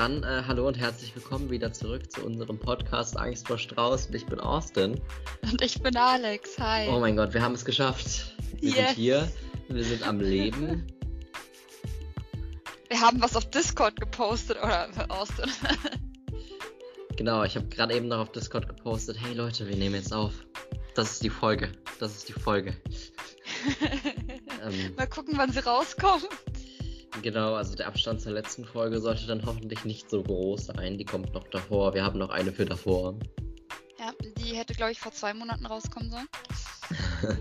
dann äh, hallo und herzlich willkommen wieder zurück zu unserem Podcast Angst vor Strauß. Und ich bin Austin. Und ich bin Alex. Hi. Oh mein Gott, wir haben es geschafft. Wir Yes. sind hier, wir sind am Leben. Wir haben was auf Discord gepostet, oder Austin. Genau, ich habe gerade eben noch auf Discord gepostet, hey Leute, wir nehmen jetzt auf. Das ist die Folge. Das ist die Folge. Ähm, Mal gucken, wann sie rauskommen. Genau, also der Abstand zur letzten Folge sollte dann hoffentlich nicht so groß sein. Die kommt noch davor. Wir haben noch eine für davor. Ja, die hätte, glaube ich, vor zwei Monaten rauskommen sollen.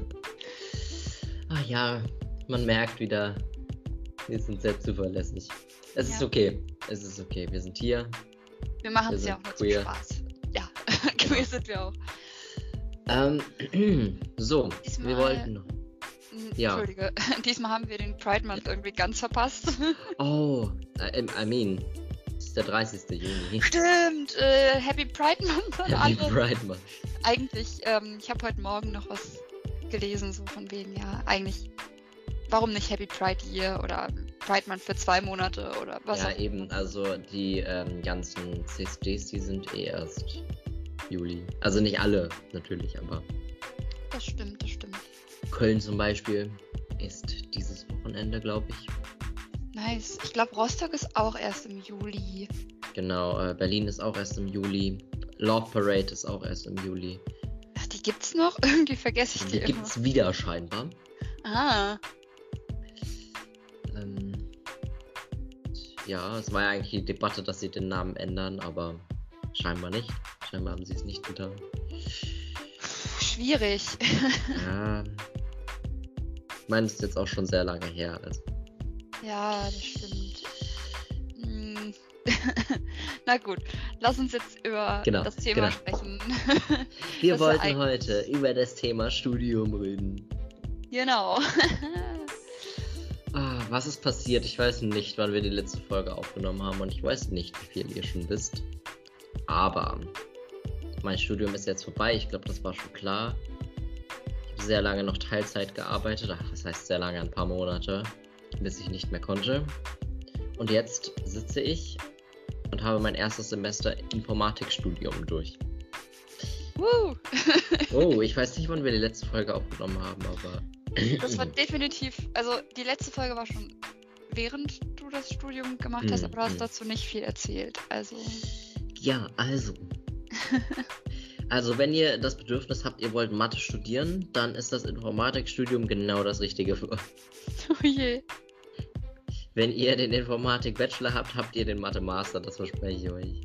Ah ja, man merkt wieder, wir sind sehr zuverlässig. Es ist Ja. okay. Es ist okay. Wir sind hier. Wir machen es ja auch nur queer. zum Spaß. Ja, queer sind wir auch. Ähm, so, Diesmal- wir wollten. Ja. Entschuldige, diesmal haben wir den Pride Month irgendwie ganz verpasst. Oh, I, I mean, es ist der 30. Juni. Stimmt, äh, Happy Pride Month an Happy alle. Pride Month. Eigentlich, ähm, ich habe heute Morgen noch was gelesen, so von wegen, ja, eigentlich, warum nicht Happy Pride Year oder Pride Month für zwei Monate oder was Ja, auch eben, also die ähm, ganzen CSDs, die sind eh erst Juli. Also nicht alle, natürlich, aber Das stimmt, das stimmt. Köln zum Beispiel ist dieses Wochenende, glaube ich. Nice. Ich glaube, Rostock ist auch erst im Juli. Genau, äh, Berlin ist auch erst im Juli. Love Parade ist auch erst im Juli. Ach, die gibt's noch? Irgendwie vergesse ich die, Die gibt es wieder scheinbar. immer. Ah, Ähm, ja, es war ja eigentlich die Debatte, dass sie den Namen ändern, aber scheinbar nicht. Scheinbar haben sie es nicht getan. schwierig. Ja. Ich meine, es ist jetzt auch schon sehr lange her. Also. ja, das stimmt. Hm. Na gut, lass uns jetzt über Genau, das Thema genau. sprechen. Wir Das wollten heute über das Thema Studium reden. genau. Ah, was ist passiert? Ich weiß nicht, wann wir die letzte Folge aufgenommen haben und ich weiß nicht, wie viel ihr schon wisst. Aber mein Studium ist jetzt vorbei. Ich glaube, das war schon klar. Sehr lange noch Teilzeit gearbeitet. Ach, das heißt sehr lange, ein paar Monate, bis ich nicht mehr konnte. Und jetzt sitze ich und habe mein erstes Semester Informatikstudium durch. Woo. Oh, ich weiß nicht, wann wir die letzte Folge aufgenommen haben, aber. Das war definitiv, also die letzte Folge war schon während du das Studium gemacht hast, Hm, aber du hast hm. dazu nicht viel erzählt. Also, Ja, also. Also, wenn ihr das Bedürfnis habt, ihr wollt Mathe studieren, dann ist das Informatikstudium genau das Richtige für euch. oh je. Wenn ihr den Informatik-Bachelor habt, habt ihr den Mathe-Master, das verspreche ich euch.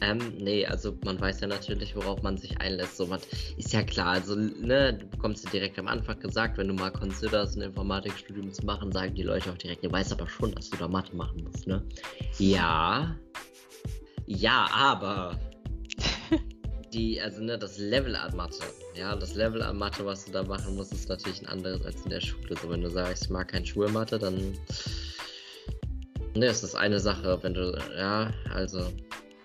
Ähm, nee, also man weiß ja natürlich, worauf man sich einlässt. So was ist ja klar. Also, ne, du bekommst ja direkt am Anfang gesagt, wenn du mal considerst, ein Informatikstudium zu machen, sagen die Leute auch direkt, du weißt aber schon, dass du da Mathe machen musst, ne? Ja. Ja, aber die, also ne, das Level an Mathe, ja, das Level an Mathe, was du da machen musst, ist natürlich ein anderes als in der Schule. So, wenn du sagst, ich mag kein Schulmathe, dann ne, ist das eine Sache. Wenn du, ja, also,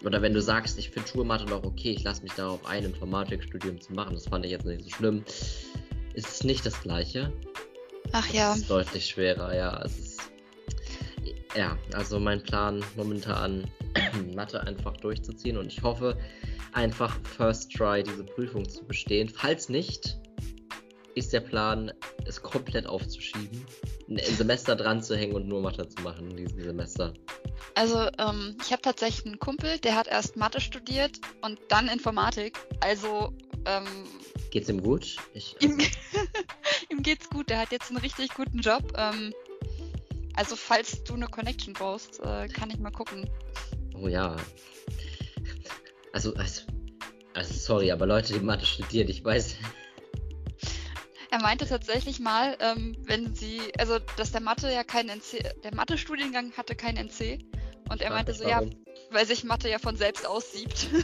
oder wenn du sagst, ich finde Schulmathe noch okay, ich lasse mich darauf ein, Informatikstudium zu machen, das fand ich jetzt nicht so schlimm, ist es nicht das Gleiche. Ach ja. Es ist deutlich schwerer, ja. Es ist, ja, also mein Plan momentan, Mathe einfach durchzuziehen und ich hoffe einfach First Try diese Prüfung zu bestehen. Falls nicht, ist der Plan, es komplett aufzuschieben, ein Semester dran zu hängen und nur Mathe zu machen in diesem Semester. Also, ähm, ich habe tatsächlich einen Kumpel, der hat erst Mathe studiert und dann Informatik. Also, ähm, Geht's ihm gut? Ich, ihm, ihm geht's gut. Der hat jetzt einen richtig guten Job. Ähm, also, falls du eine Connection brauchst, äh, kann ich mal gucken. Oh ja. Also, also, also, sorry, aber Leute, die Mathe studieren, ich weiß, Er meinte tatsächlich mal, ähm, wenn sie, also, dass der Mathe ja kein NC, der Mathe-Studiengang hatte kein NC. Und er meinte so, ja, warum. weil sich Mathe ja von selbst aussiebt.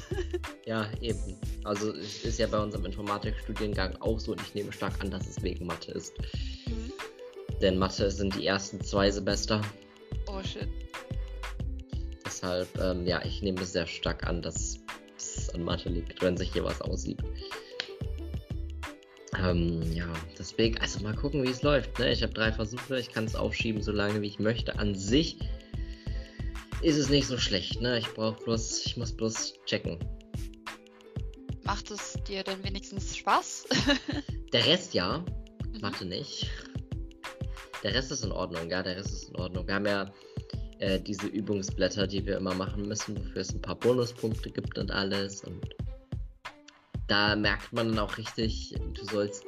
Ja, eben. Also es ist ja bei unserem Informatikstudiengang auch so und ich nehme stark an, dass es wegen Mathe ist. Mhm. Denn Mathe sind die ersten zwei Semester. oh shit. Deshalb, ähm, ja, ich nehme es sehr stark an, dass es an Mathe liegt, wenn sich hier was aussieht. Ähm, ja, deswegen, also mal gucken, wie es läuft. Ne? Ich habe drei Versuche, ich kann es aufschieben, so lange wie ich möchte. An sich ist es nicht so schlecht, ne? Ich brauch bloß, ich muss bloß checken. Macht es dir denn wenigstens Spaß? Der Rest ja, mhm. Mathe nicht. Der Rest ist in Ordnung, ja, der Rest ist in Ordnung. Wir haben ja äh, diese Übungsblätter, die wir immer machen müssen, wofür es ein paar Bonuspunkte gibt und alles. Und da merkt man dann auch richtig, du sollst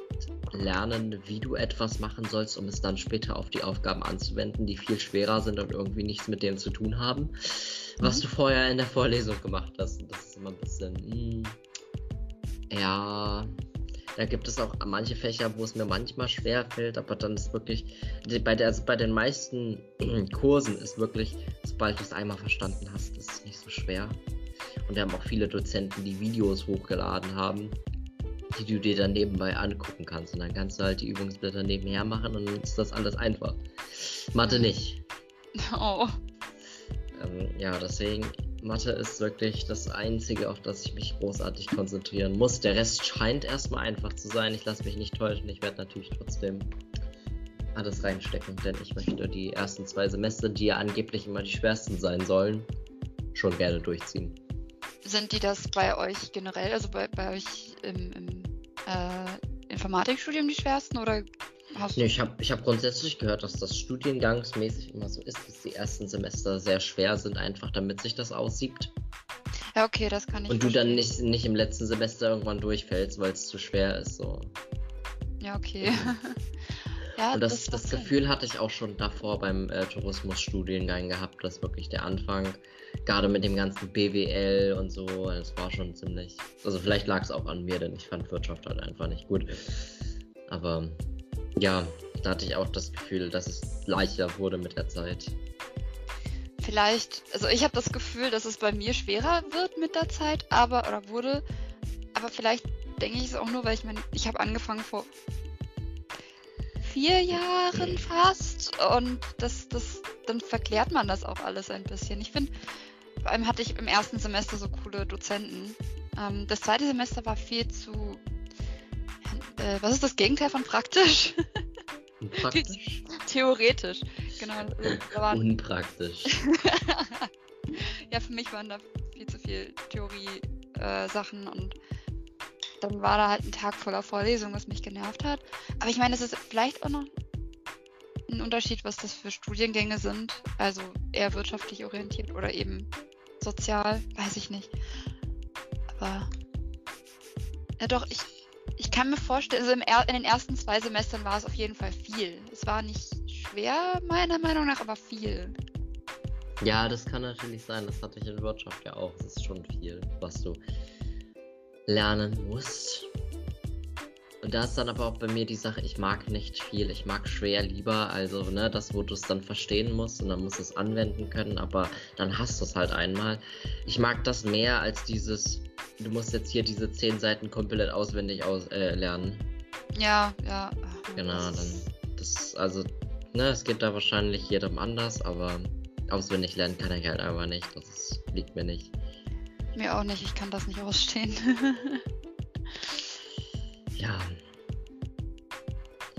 lernen, wie du etwas machen sollst, um es dann später auf die Aufgaben anzuwenden, die viel schwerer sind und irgendwie nichts mit dem zu tun haben, was mhm. du vorher in der Vorlesung gemacht hast. Und das ist immer ein bisschen, mh, hm, ja, da gibt es auch manche Fächer, wo es mir manchmal schwer fällt, aber dann ist wirklich, bei, der, also bei den meisten Kursen ist wirklich, sobald du es einmal verstanden hast, ist es nicht so schwer. Und wir haben auch viele Dozenten, die Videos hochgeladen haben, die du dir dann nebenbei angucken kannst. Und dann kannst du halt die Übungsblätter nebenher machen und dann ist das alles einfach. Mathe nicht. Oh. Ähm, ja, deswegen, Mathe ist wirklich das Einzige, auf das ich mich großartig konzentrieren muss. Der Rest scheint erstmal einfach zu sein. Ich lasse mich nicht täuschen. Ich werde natürlich trotzdem alles reinstecken, denn ich möchte die ersten zwei Semester, die ja angeblich immer die schwersten sein sollen, schon gerne durchziehen. Sind die das bei euch generell, also bei, bei euch im, im äh, Informatikstudium die schwersten oder Hast nee, ich habe ich hab grundsätzlich gehört, dass das studiengangsmäßig immer so ist, dass die ersten Semester sehr schwer sind, einfach damit sich das aussiebt. Ja, okay, das kann ich. Und du dann nicht, nicht im letzten Semester irgendwann durchfällst, weil es zu schwer ist. So. Ja, okay. ja, und das, das, das Gefühl hatte ich auch schon davor beim äh, Tourismusstudiengang gehabt, dass wirklich der Anfang, gerade mit dem ganzen BWL und so, das war schon ziemlich. Also vielleicht lag es auch an mir, denn ich fand Wirtschaft halt einfach nicht gut. Aber ja, da hatte ich auch das Gefühl, dass es leichter wurde mit der Zeit. Vielleicht, also ich habe das Gefühl, dass es bei mir schwerer wird mit der Zeit, aber oder wurde, aber vielleicht denke ich es auch nur, weil ich meine, ich habe angefangen vor vier Jahren fast und das, das, dann verklärt man das auch alles ein bisschen. Ich finde, vor allem hatte ich im ersten Semester so coole Dozenten. Ähm, das zweite Semester war viel zu äh, was ist das Gegenteil von praktisch? Praktisch? Theoretisch, genau. Waren... Unpraktisch. ja, für mich waren da viel zu viel Theorie-Sachen äh, und dann war da halt ein Tag voller Vorlesungen, was mich genervt hat. Aber ich meine, es ist vielleicht auch noch ein Unterschied, was das für Studiengänge sind. Also eher wirtschaftlich orientiert oder eben sozial, weiß ich nicht. Aber ja doch, ich ich kann mir vorstellen, also in den ersten zwei Semestern war es auf jeden Fall viel. Es war nicht schwer, meiner Meinung nach, aber viel. Ja, das kann natürlich sein. Das hatte ich in Wirtschaft ja auch. Es ist schon viel, was du lernen musst. Und da ist dann aber auch bei mir die Sache, ich mag nicht viel, ich mag schwer lieber, also ne, das, wo du es dann verstehen musst und dann musst du es anwenden können, aber dann hast du es halt einmal. Ich mag das mehr als dieses, du musst jetzt hier diese zehn Seiten komplett auswendig aus, äh, lernen. Ja, ja. Genau, dann das, also, ne, es geht da wahrscheinlich jedem anders, aber auswendig lernen kann ich halt einfach nicht, das ist, liegt mir nicht. Mir auch nicht, ich kann das nicht ausstehen. Ja.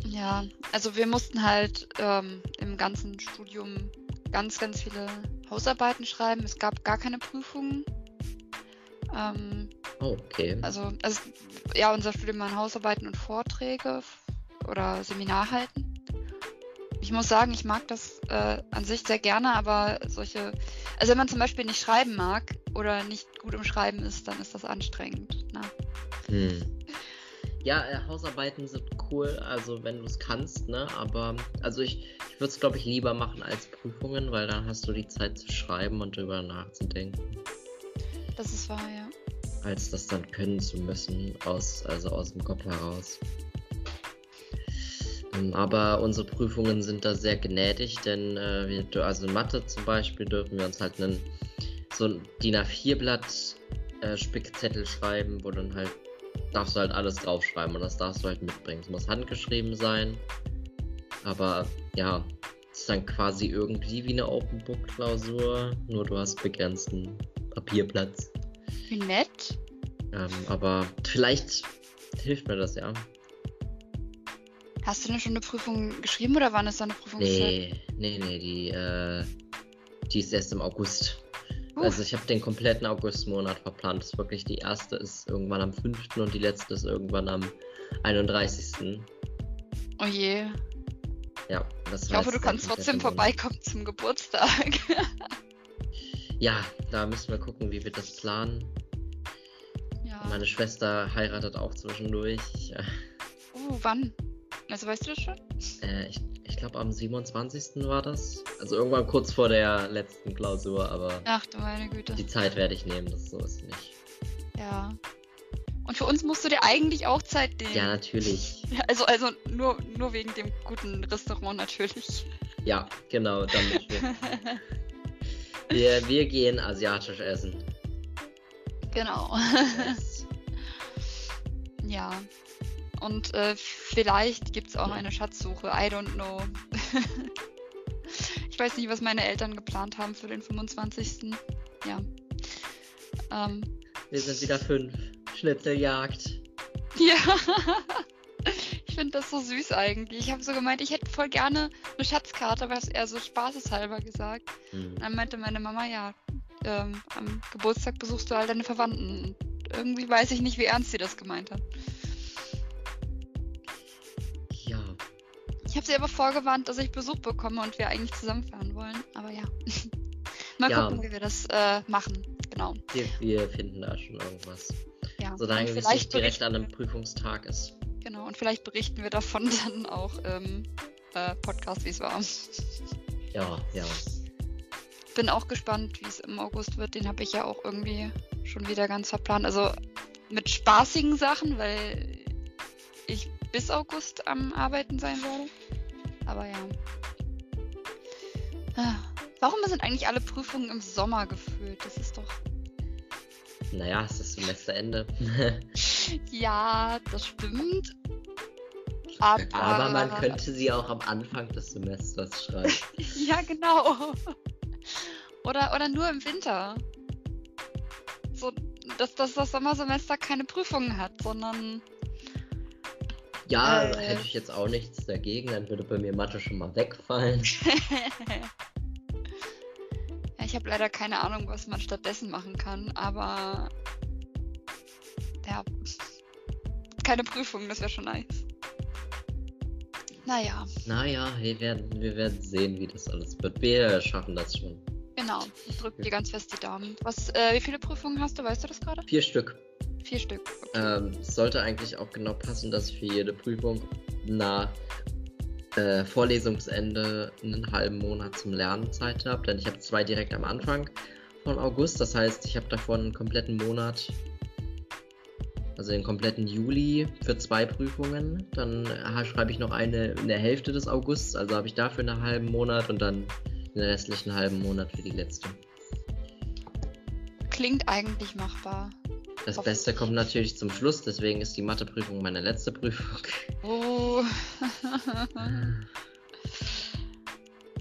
Ja, also wir mussten halt ähm, im ganzen Studium ganz, ganz viele Hausarbeiten schreiben. Es gab gar keine Prüfungen. Ähm, okay. Also, also, ja, unser Studium waren Hausarbeiten und Vorträge oder Seminar halten. Ich muss sagen, ich mag das äh, an sich sehr gerne, aber solche, also wenn man zum Beispiel nicht schreiben mag oder nicht gut im Schreiben ist, dann ist das anstrengend. Ne? Hm. Ja, äh, Hausarbeiten sind cool, also wenn du es kannst, ne? Aber also ich, ich würde es, glaube ich, lieber machen als Prüfungen, weil dann hast du die Zeit zu schreiben und drüber nachzudenken. Das ist wahr, ja. Als das dann können zu müssen, aus, also aus dem Kopf heraus. Ähm, aber unsere Prüfungen sind da sehr gnädig, denn äh, wir, also in Mathe zum Beispiel dürfen wir uns halt einen so ein DIN A4-Blatt äh, Spickzettel schreiben, wo dann halt darfst du halt alles draufschreiben und das darfst du halt mitbringen. Es muss handgeschrieben sein. Aber ja, es ist dann quasi irgendwie wie eine Open Book Klausur, nur du hast begrenzten Papierplatz. Wie nett. Ähm, aber vielleicht hilft mir das ja. Hast du denn schon eine Prüfung geschrieben oder wann ist da eine Prüfung Nee, nee, nee, die, äh, die ist erst im August. Uh. Also ich habe den kompletten Augustmonat verplant. Das ist wirklich die erste ist irgendwann am 5. und die letzte ist irgendwann am 31. Oh je. Ja, das Ich hoffe, du kannst trotzdem vorbeikommen zum Geburtstag. Ja, da müssen wir gucken, wie wir das planen. ja. Meine Schwester heiratet auch zwischendurch. Uh, wann? Also weißt du das schon? Äh, ich ich glaube, am 27. war das. Also irgendwann kurz vor der letzten Klausur, aber Ach du meine Güte. die Zeit werde ich nehmen, das so ist nicht. Ja. Und für uns musst du dir eigentlich auch Zeit nehmen. Ja, natürlich. Also, also nur, nur wegen dem guten Restaurant natürlich. Ja, genau, damit wir, wir, gehen asiatisch essen. genau. Yes. Ja. Und äh, vielleicht gibt es auch eine Schatzsuche. I don't know. ich weiß nicht, was meine Eltern geplant haben für den 25. Ja. Ähm, Wir sind wieder fünf. Schnitzeljagd. ja. Ich finde das so süß eigentlich. Ich habe so gemeint, ich hätte voll gerne eine Schatzkarte, aber es eher so spaßeshalber gesagt. Hm. Dann meinte meine Mama, ja, ähm, am Geburtstag besuchst du all deine Verwandten. Und irgendwie weiß ich nicht, wie ernst sie das gemeint hat. Ja, Ich habe sie aber vorgewarnt, dass ich Besuch bekomme und wir eigentlich zusammenfahren wollen. Aber ja. Mal Ja. gucken, wie wir das äh, machen. Genau. wir, wir finden da schon irgendwas. Ja. Solange es vielleicht nicht direkt an einem Prüfungstag ist. Und vielleicht berichten wir davon dann auch im äh, Podcast, wie es war. Ja, ja. Bin auch gespannt, wie es im August wird. Den habe ich ja auch irgendwie schon wieder ganz verplant. Also mit spaßigen Sachen, weil ich bis August am Arbeiten sein werde. Aber ja. Ah, Warum sind eigentlich alle Prüfungen im Sommer gefühlt? Das ist doch. Naja, es ist Semesterende. Ja, das stimmt. Aber, Aber man könnte sie auch am Anfang des Semesters schreiben. Ja, genau. Oder, oder nur im Winter. So, dass, dass das Sommersemester keine Prüfungen hat, sondern. Ja, Äh. hätte ich jetzt auch nichts dagegen, dann würde bei mir Mathe schon mal wegfallen. ja, ich habe leider keine Ahnung, was man stattdessen machen kann, aber. Ja. Keine Prüfungen, das wäre schon nice. Naja, Naja, wir werden, wir werden sehen, wie das alles wird. Wir schaffen das schon. genau. Ich drücke dir ganz fest die Daumen. Was, äh, wie viele Prüfungen hast du? Weißt du das gerade? Vier Stück. Vier Stück. Okay. Ähm, es sollte eigentlich auch genau passen, dass ich für jede Prüfung nach äh, Vorlesungsende einen halben Monat zum Lernen Zeit habe. Denn ich habe zwei direkt am Anfang von August. Das heißt, ich habe davon einen kompletten Monat, also den kompletten Juli für zwei Prüfungen. Dann schreibe ich noch eine in der Hälfte des Augusts. Also habe ich dafür einen halben Monat und dann den restlichen halben Monat für die letzte. Klingt eigentlich machbar. Das Beste kommt natürlich zum Schluss, deswegen ist die Matheprüfung meine letzte Prüfung. Oh.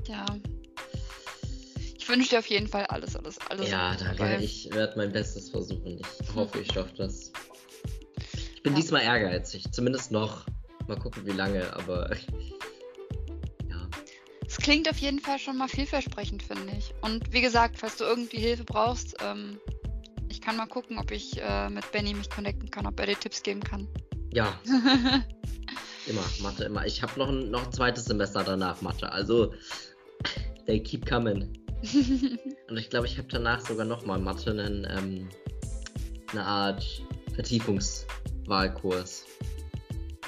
ja. Ich wünsche dir auf jeden Fall alles, alles, alles. Ja, danke. Ich werde mein Bestes versuchen. Ich hoffe, ich schaffe das. Ich bin Ja. diesmal ehrgeizig. Zumindest noch. Mal gucken, wie lange, aber. Ja. Es klingt auf jeden Fall schon mal vielversprechend, finde ich. Und wie gesagt, falls du irgendwie Hilfe brauchst, ähm, ich kann mal gucken, ob ich äh, mit Benny mich connecten kann, ob er dir Tipps geben kann. Ja, immer. Mathe immer. Ich habe noch ein, noch ein zweites Semester danach Mathe. Also, they keep coming. Und ich glaube, ich habe danach sogar nochmal Mathe, einen, ähm, eine Art Vertiefungswahlkurs.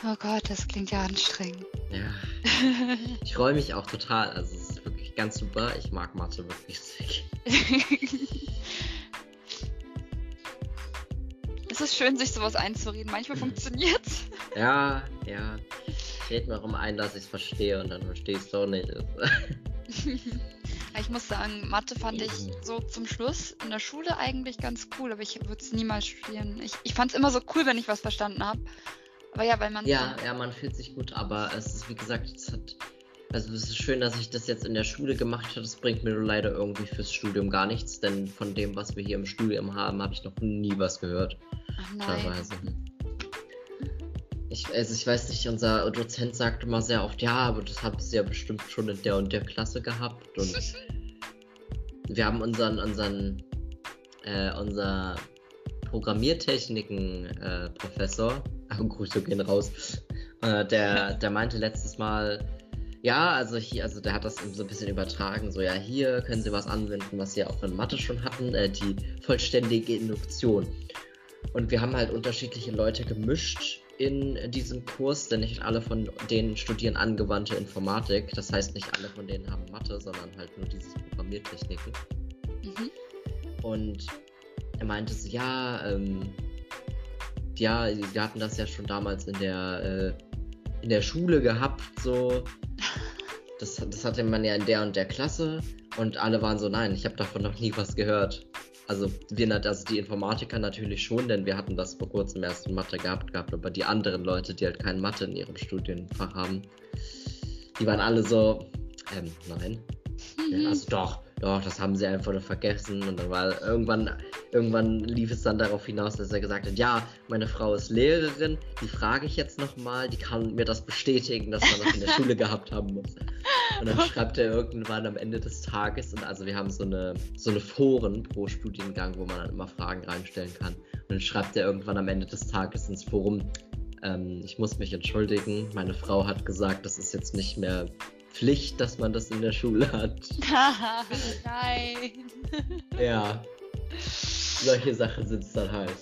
oh Gott, das klingt ja anstrengend. Ja. Ich freue mich auch total. Also, es ist wirklich ganz super. Ich mag Mathe wirklich sehr. es ist schön, sich sowas einzureden. Manchmal funktioniert's. Ja, ja. Ich rede mir auch immer ein, dass ich es verstehe und dann verstehst du auch nicht. Ich muss sagen, Mathe fand ich so zum Schluss in der Schule eigentlich ganz cool, aber ich würde es niemals studieren. Ich, ich fand es immer so cool, wenn ich was verstanden habe. Aber ja, weil man. ja, ja, man fühlt sich gut, aber es ist wie gesagt, es hat. Also es ist schön, dass ich das jetzt in der Schule gemacht habe. Das bringt mir nur leider irgendwie fürs Studium gar nichts, denn von dem, was wir hier im Studium haben, habe ich noch nie was gehört. Ach nein. Teilweise. Ich, also ich weiß nicht, unser Dozent sagt immer sehr oft, ja, aber das habt ihr ja bestimmt schon in der und der Klasse gehabt. Und wir haben unseren, unseren, äh, unser Programmiertechniken-Professor, äh, Grüße gehen raus, äh, der, der meinte letztes Mal, ja, also hier, also der hat das so ein bisschen übertragen, so ja, hier können Sie was anwenden, was Sie auch in Mathe schon hatten, äh, die vollständige Induktion. Und wir haben halt unterschiedliche Leute gemischt in diesem Kurs, denn nicht alle von denen studieren angewandte Informatik. Das heißt, nicht alle von denen haben Mathe, sondern halt nur dieses Programmiertechniken. Mhm. Und er meinte so, ja, ähm, ja, wir hatten das ja schon damals in der, äh, in der Schule gehabt, so. Das, das hatte man ja in der und der Klasse und alle waren so, nein, ich habe davon noch nie was gehört. Also wir, also die Informatiker natürlich schon, denn wir hatten das vor kurzem erst in Mathe gehabt, gehabt, aber die anderen Leute, die halt kein Mathe in ihrem Studienfach haben, die waren alle so, ähm, nein. Mhm. Ja, also doch, doch, das haben sie einfach nur vergessen. Und dann war irgendwann, irgendwann lief es dann darauf hinaus, dass er gesagt hat, ja, meine Frau ist Lehrerin, die frage ich jetzt nochmal, die kann mir das bestätigen, dass man das in der Schule gehabt haben muss. Und dann schreibt er irgendwann am Ende des Tages, und also wir haben so eine, so eine Foren pro Studiengang, wo man dann immer Fragen reinstellen kann. Und dann schreibt er irgendwann am Ende des Tages ins Forum, ähm, ich muss mich entschuldigen, meine Frau hat gesagt, das ist jetzt nicht mehr Pflicht, dass man das in der Schule hat. Nein. Ja. Solche Sachen sind es dann halt.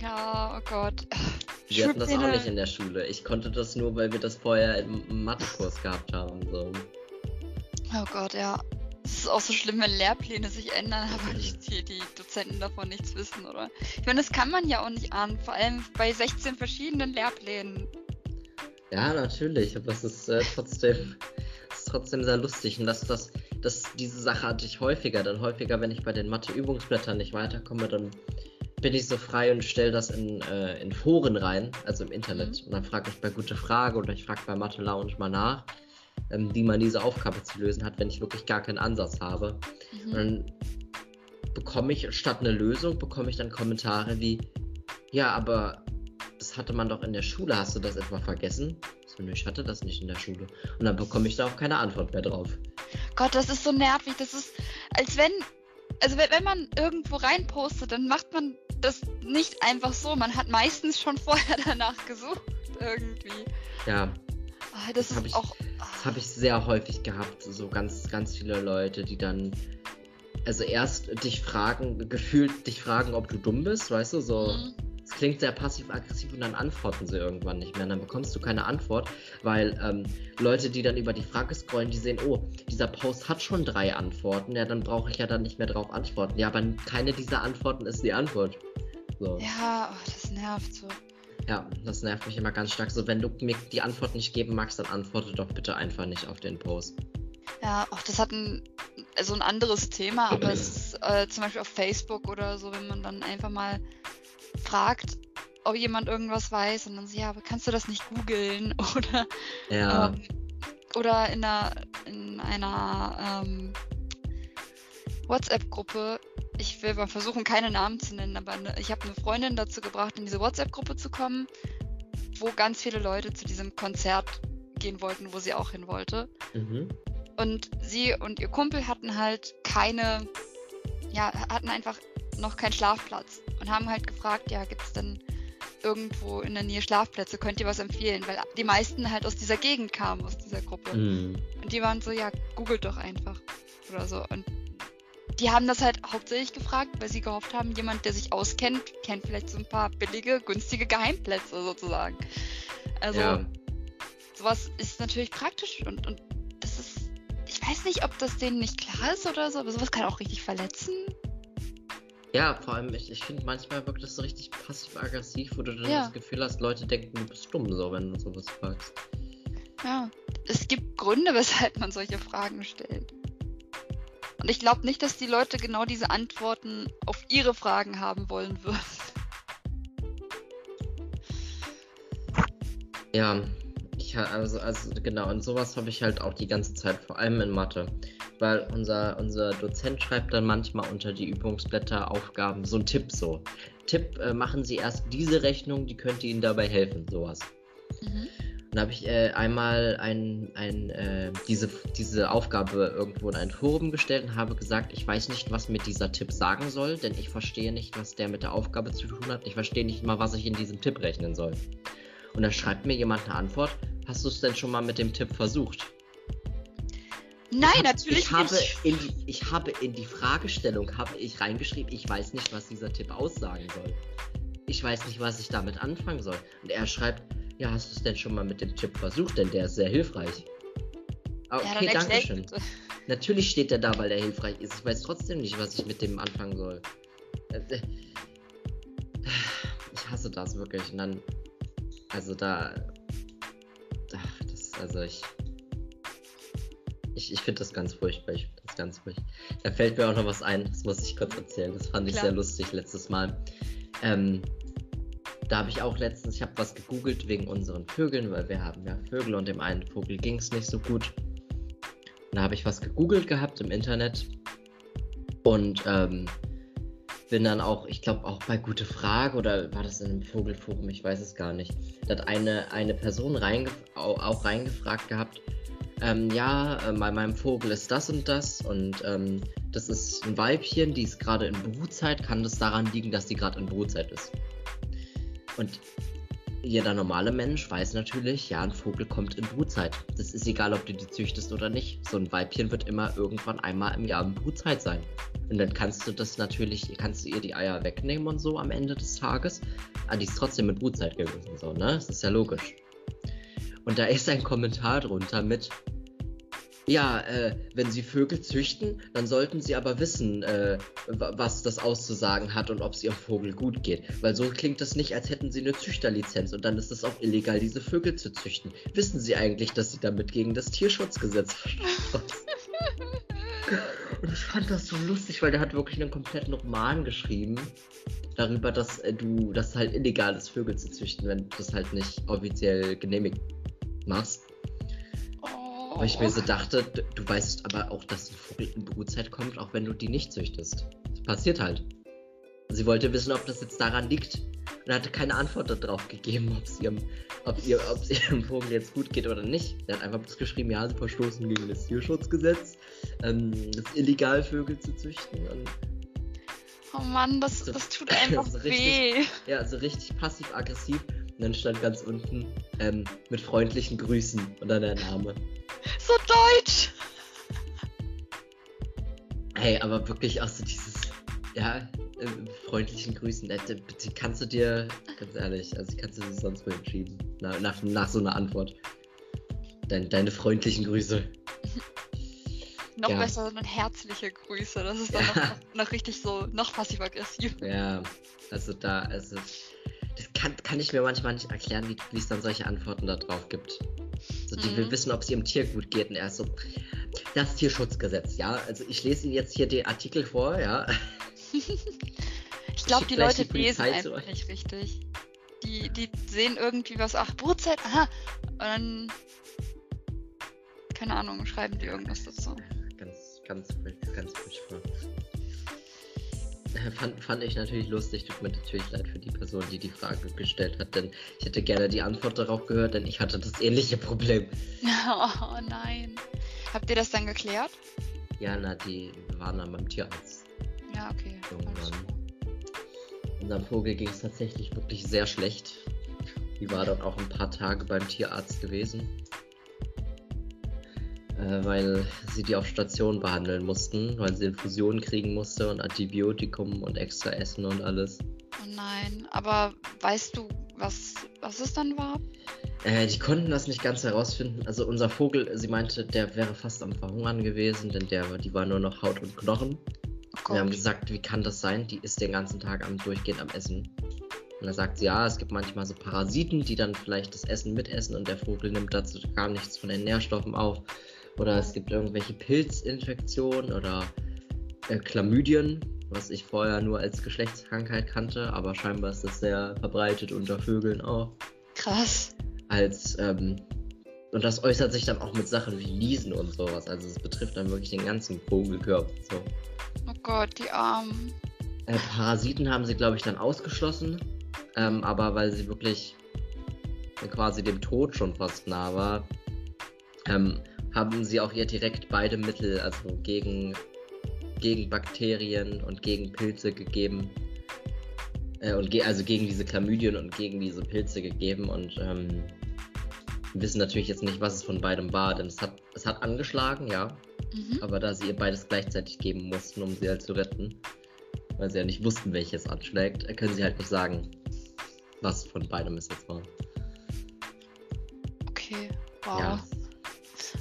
Ja, oh Gott. Wir hatten das auch nicht in der Schule. Ich konnte das nur, weil wir das vorher im Mathekurs gehabt haben. So. Oh Gott, ja. Es ist auch so schlimm, wenn Lehrpläne sich ändern, aber die, die Dozenten davon nichts wissen, oder? Ich meine, das kann man ja auch nicht ahnen, vor allem bei 16 verschiedenen Lehrplänen. Ja, natürlich, aber es ist äh, trotzdem, ist trotzdem sehr lustig. Und das, das, das, diese Sache hatte ich häufiger. Dann häufiger, wenn ich bei den Mathe-Übungsblättern nicht weiterkomme, dann bin ich so frei und stelle das in, äh, in Foren rein, also im Internet. Mhm. Und dann frage ich bei Gute Frage oder ich frage bei Mathe Lounge mal nach, ähm, wie man diese Aufgabe zu lösen hat, wenn ich wirklich gar keinen Ansatz habe. Mhm. Und dann bekomme ich statt eine Lösung, bekomme ich dann Kommentare wie, ja, aber das hatte man doch in der Schule, hast du das etwa vergessen? So, nö, ich hatte das nicht in der Schule. Und dann bekomme ich da auch keine Antwort mehr drauf. Gott, das ist so nervig. Das ist, als wenn, also wenn man irgendwo reinpostet, dann macht man das nicht einfach so. Man hat meistens schon vorher danach gesucht, irgendwie. Ja. Oh, das, das ist ich, auch. Oh. Das habe ich sehr häufig gehabt. So ganz, ganz viele Leute, die dann. Also erst dich fragen, gefühlt dich fragen, ob du dumm bist, weißt du, so. Mhm es klingt sehr passiv-aggressiv und dann antworten sie irgendwann nicht mehr. Und dann bekommst du keine Antwort, weil ähm, Leute, die dann über die Frage scrollen, die sehen, oh, dieser Post hat schon drei Antworten, ja, dann brauche ich ja dann nicht mehr drauf antworten. Ja, aber keine dieser Antworten ist die Antwort. So. Ja, oh, das nervt so. Ja, das nervt mich immer ganz stark. So, wenn du mir die Antwort nicht geben magst, dann antworte doch bitte einfach nicht auf den Post. Ja, auch das hat ein, also ein anderes Thema, aber es ist äh, zum Beispiel auf Facebook oder so, wenn man dann einfach mal fragt, ob jemand irgendwas weiß und dann so, ja, aber kannst du das nicht googeln? Oder, ja. ähm, oder in einer, in einer ähm, WhatsApp-Gruppe, ich will mal versuchen, keine Namen zu nennen, aber ne, ich habe eine Freundin dazu gebracht, in diese WhatsApp-Gruppe zu kommen, wo ganz viele Leute zu diesem Konzert gehen wollten, wo sie auch hin wollte. Mhm. Und sie und ihr Kumpel hatten halt keine, ja, hatten einfach noch keinen Schlafplatz und haben halt gefragt, ja, gibt es denn irgendwo in der Nähe Schlafplätze? Könnt ihr was empfehlen? Weil die meisten halt aus dieser Gegend kamen, aus dieser Gruppe. Mhm. Und die waren so, ja, googelt doch einfach oder so. Und die haben das halt hauptsächlich gefragt, weil sie gehofft haben, jemand, der sich auskennt, kennt vielleicht so ein paar billige, günstige Geheimplätze sozusagen. Also ja. sowas ist natürlich praktisch und, und das ist, ich weiß nicht, ob das denen nicht klar ist oder so, aber sowas kann auch richtig verletzen. Ja, vor allem, ich, ich finde manchmal wirkt das so richtig passiv-aggressiv, wo du dann ja. das Gefühl hast, Leute denken, du bist dumm, so, wenn du sowas fragst. Ja, es gibt Gründe, weshalb man solche Fragen stellt. Und ich glaube nicht, dass die Leute genau diese Antworten auf ihre Fragen haben wollen würden. Ja, ich also, also genau, und sowas habe ich halt auch die ganze Zeit, vor allem in Mathe weil unser, unser Dozent schreibt dann manchmal unter die Übungsblätter Aufgaben so einen Tipp so. Tipp, äh, machen Sie erst diese Rechnung, die könnte Ihnen dabei helfen, sowas. Mhm. Und Und habe ich äh, einmal ein, ein, äh, diese, diese Aufgabe irgendwo in ein Forum gestellt und habe gesagt, ich weiß nicht, was mir dieser Tipp sagen soll, denn ich verstehe nicht, was der mit der Aufgabe zu tun hat. Ich verstehe nicht mal, was ich in diesem Tipp rechnen soll. Und dann schreibt mir jemand eine Antwort, hast du es denn schon mal mit dem Tipp versucht? Nein, natürlich ich habe nicht. In die, ich habe in die Fragestellung habe ich reingeschrieben, ich weiß nicht, was dieser Tipp aussagen soll. Ich weiß nicht, was ich damit anfangen soll. Und er schreibt, ja, hast du es denn schon mal mit dem Tipp versucht? Denn der ist sehr hilfreich. Ah, Ja, Okay, dann danke schön. bitte. Natürlich steht er da, weil er hilfreich ist. Ich weiß trotzdem nicht, was ich mit dem anfangen soll. Äh, äh, Ich hasse das wirklich. Und dann, also da, ach, das, also ich, ich, ich finde das ganz furchtbar. Ich finde das ganz furchtbar. Da fällt mir auch noch was ein. Das muss ich kurz erzählen. Das fand ich Klar. sehr lustig letztes Mal. Ähm, da habe ich auch letztens, ich habe was gegoogelt wegen unseren Vögeln, weil wir haben ja Vögel und dem einen Vogel ging es nicht so gut. Da habe ich was gegoogelt gehabt im Internet und ähm, bin dann auch, ich glaube auch bei Gute Frage oder war das in einem Vogelforum, ich weiß es gar nicht. Da hat eine, eine Person reingef au- auch reingefragt gehabt, ähm, ja, äh, bei meinem Vogel ist das und das und ähm, das ist ein Weibchen, die ist gerade in Brutzeit, kann das daran liegen, dass die gerade in Brutzeit ist. Und jeder normale Mensch weiß natürlich, ja, ein Vogel kommt in Brutzeit. Das ist egal, ob du die züchtest oder nicht. So ein Weibchen wird immer irgendwann einmal im Jahr in Brutzeit sein. Und dann kannst du das natürlich, kannst du ihr die Eier wegnehmen und so am Ende des Tages. Aber die ist trotzdem mit Brutzeit gewesen, so, ne? Das ist ja logisch. Und da ist ein Kommentar drunter mit, ja, äh, wenn Sie Vögel züchten, dann sollten Sie aber wissen, äh, wa- was das auszusagen hat und ob es Ihrem Vogel gut geht. Weil so klingt das nicht, als hätten Sie eine Züchterlizenz und dann ist es auch illegal, diese Vögel zu züchten. Wissen Sie eigentlich, dass Sie damit gegen das Tierschutzgesetz verstoßen? Und ich fand das so lustig, weil der hat wirklich einen kompletten Roman geschrieben darüber, dass äh, du das halt illegal ist, Vögel zu züchten, wenn das halt nicht offiziell genehmigt machst. Oh. Weil ich mir so dachte, du weißt aber auch, dass ein Vogel in Brutzeit kommt, auch wenn du die nicht züchtest. Das passiert halt. Sie wollte wissen, ob das jetzt daran liegt. Und hatte keine Antwort darauf gegeben, ob es ihrem, ob ihr, ob es ihrem Vogel jetzt gut geht oder nicht. Er hat einfach bloß geschrieben, ja, sie verstoßen gegen das Tierschutzgesetz. Ähm, es ist illegal, Vögel zu züchten. Und oh Mann, das, So- das tut einfach so richtig- weh. ja, so richtig passiv-aggressiv. Und dann stand ganz unten ähm, mit freundlichen Grüßen und dann der Name. So deutsch. Hey, aber wirklich auch so dieses, ja, äh, freundlichen Grüßen. Äh, bitte kannst du dir, ganz ehrlich, also kannst du dir sonst wo entschieden. Nach, nach, nach so einer Antwort. Dein, deine freundlichen Grüße. Noch Ja. besser sind herzliche Grüße. Das ist dann Ja. noch, noch richtig so, noch passiv-aggressiv. Ja, also da, also, das kann, kann ich mir manchmal nicht erklären, wie wie es dann solche Antworten da drauf gibt. So, die Mhm. will wissen, ob es ihrem Tier gut geht und er ist so, das Tierschutzgesetz, ja. Also ich lese Ihnen jetzt hier den Artikel vor, ja. Ich glaube, die Leute die lesen einfach euch. nicht richtig. Die, die sehen irgendwie was, ach, Brutzeit, aha. Und dann, keine Ahnung, schreiben die irgendwas dazu. Ganz, ganz, ganz furchtbar. Fand, fand ich natürlich lustig, tut mir natürlich leid für die Person, die die Frage gestellt hat, denn ich hätte gerne die Antwort darauf gehört, denn ich hatte das ähnliche Problem. Oh nein. Habt ihr das dann geklärt? Ja, na, die waren dann beim Tierarzt. Ja, okay. Unserem Vogel ging es tatsächlich wirklich sehr schlecht. Die war dort auch ein paar Tage beim Tierarzt gewesen. Äh, weil sie die auf Station behandeln mussten, weil sie Infusionen kriegen musste und Antibiotikum und extra Essen und alles. Oh nein. Aber weißt du, was, was es dann war? Äh, die konnten das nicht ganz herausfinden. Also unser Vogel, sie meinte, der wäre fast am Verhungern gewesen, denn der, die war nur noch Haut und Knochen. Oh Wir haben gesagt, wie kann das sein? Die ist den ganzen Tag am durchgehend am Essen. Und da sagt sie, ja, es gibt manchmal so Parasiten, die dann vielleicht das Essen mitessen und der Vogel nimmt dazu gar nichts von den Nährstoffen auf. Oder es gibt irgendwelche Pilzinfektionen oder äh, Chlamydien, was ich vorher nur als Geschlechtskrankheit kannte, aber scheinbar ist das sehr verbreitet unter Vögeln auch. Krass. Als, ähm, und das äußert sich dann auch mit Sachen wie Niesen und sowas. Also es betrifft dann wirklich den ganzen Vogelkörper. So. Oh Gott, die Armen. Äh, Parasiten haben sie, glaube ich, dann ausgeschlossen. Ähm, aber weil sie wirklich quasi dem Tod schon fast nah war, ähm, haben sie auch ihr direkt beide Mittel, also gegen, gegen Bakterien und gegen Pilze gegeben. Äh, und ge also gegen diese Chlamydien und gegen diese Pilze gegeben und ähm, wissen natürlich jetzt nicht, was es von beidem war, denn es hat, es hat angeschlagen, ja. Mhm. Aber da sie ihr beides gleichzeitig geben mussten, um sie halt zu retten, weil sie ja nicht wussten, welches anschlägt, können sie halt nicht sagen, was von beidem es jetzt war. Okay, wow. Ja.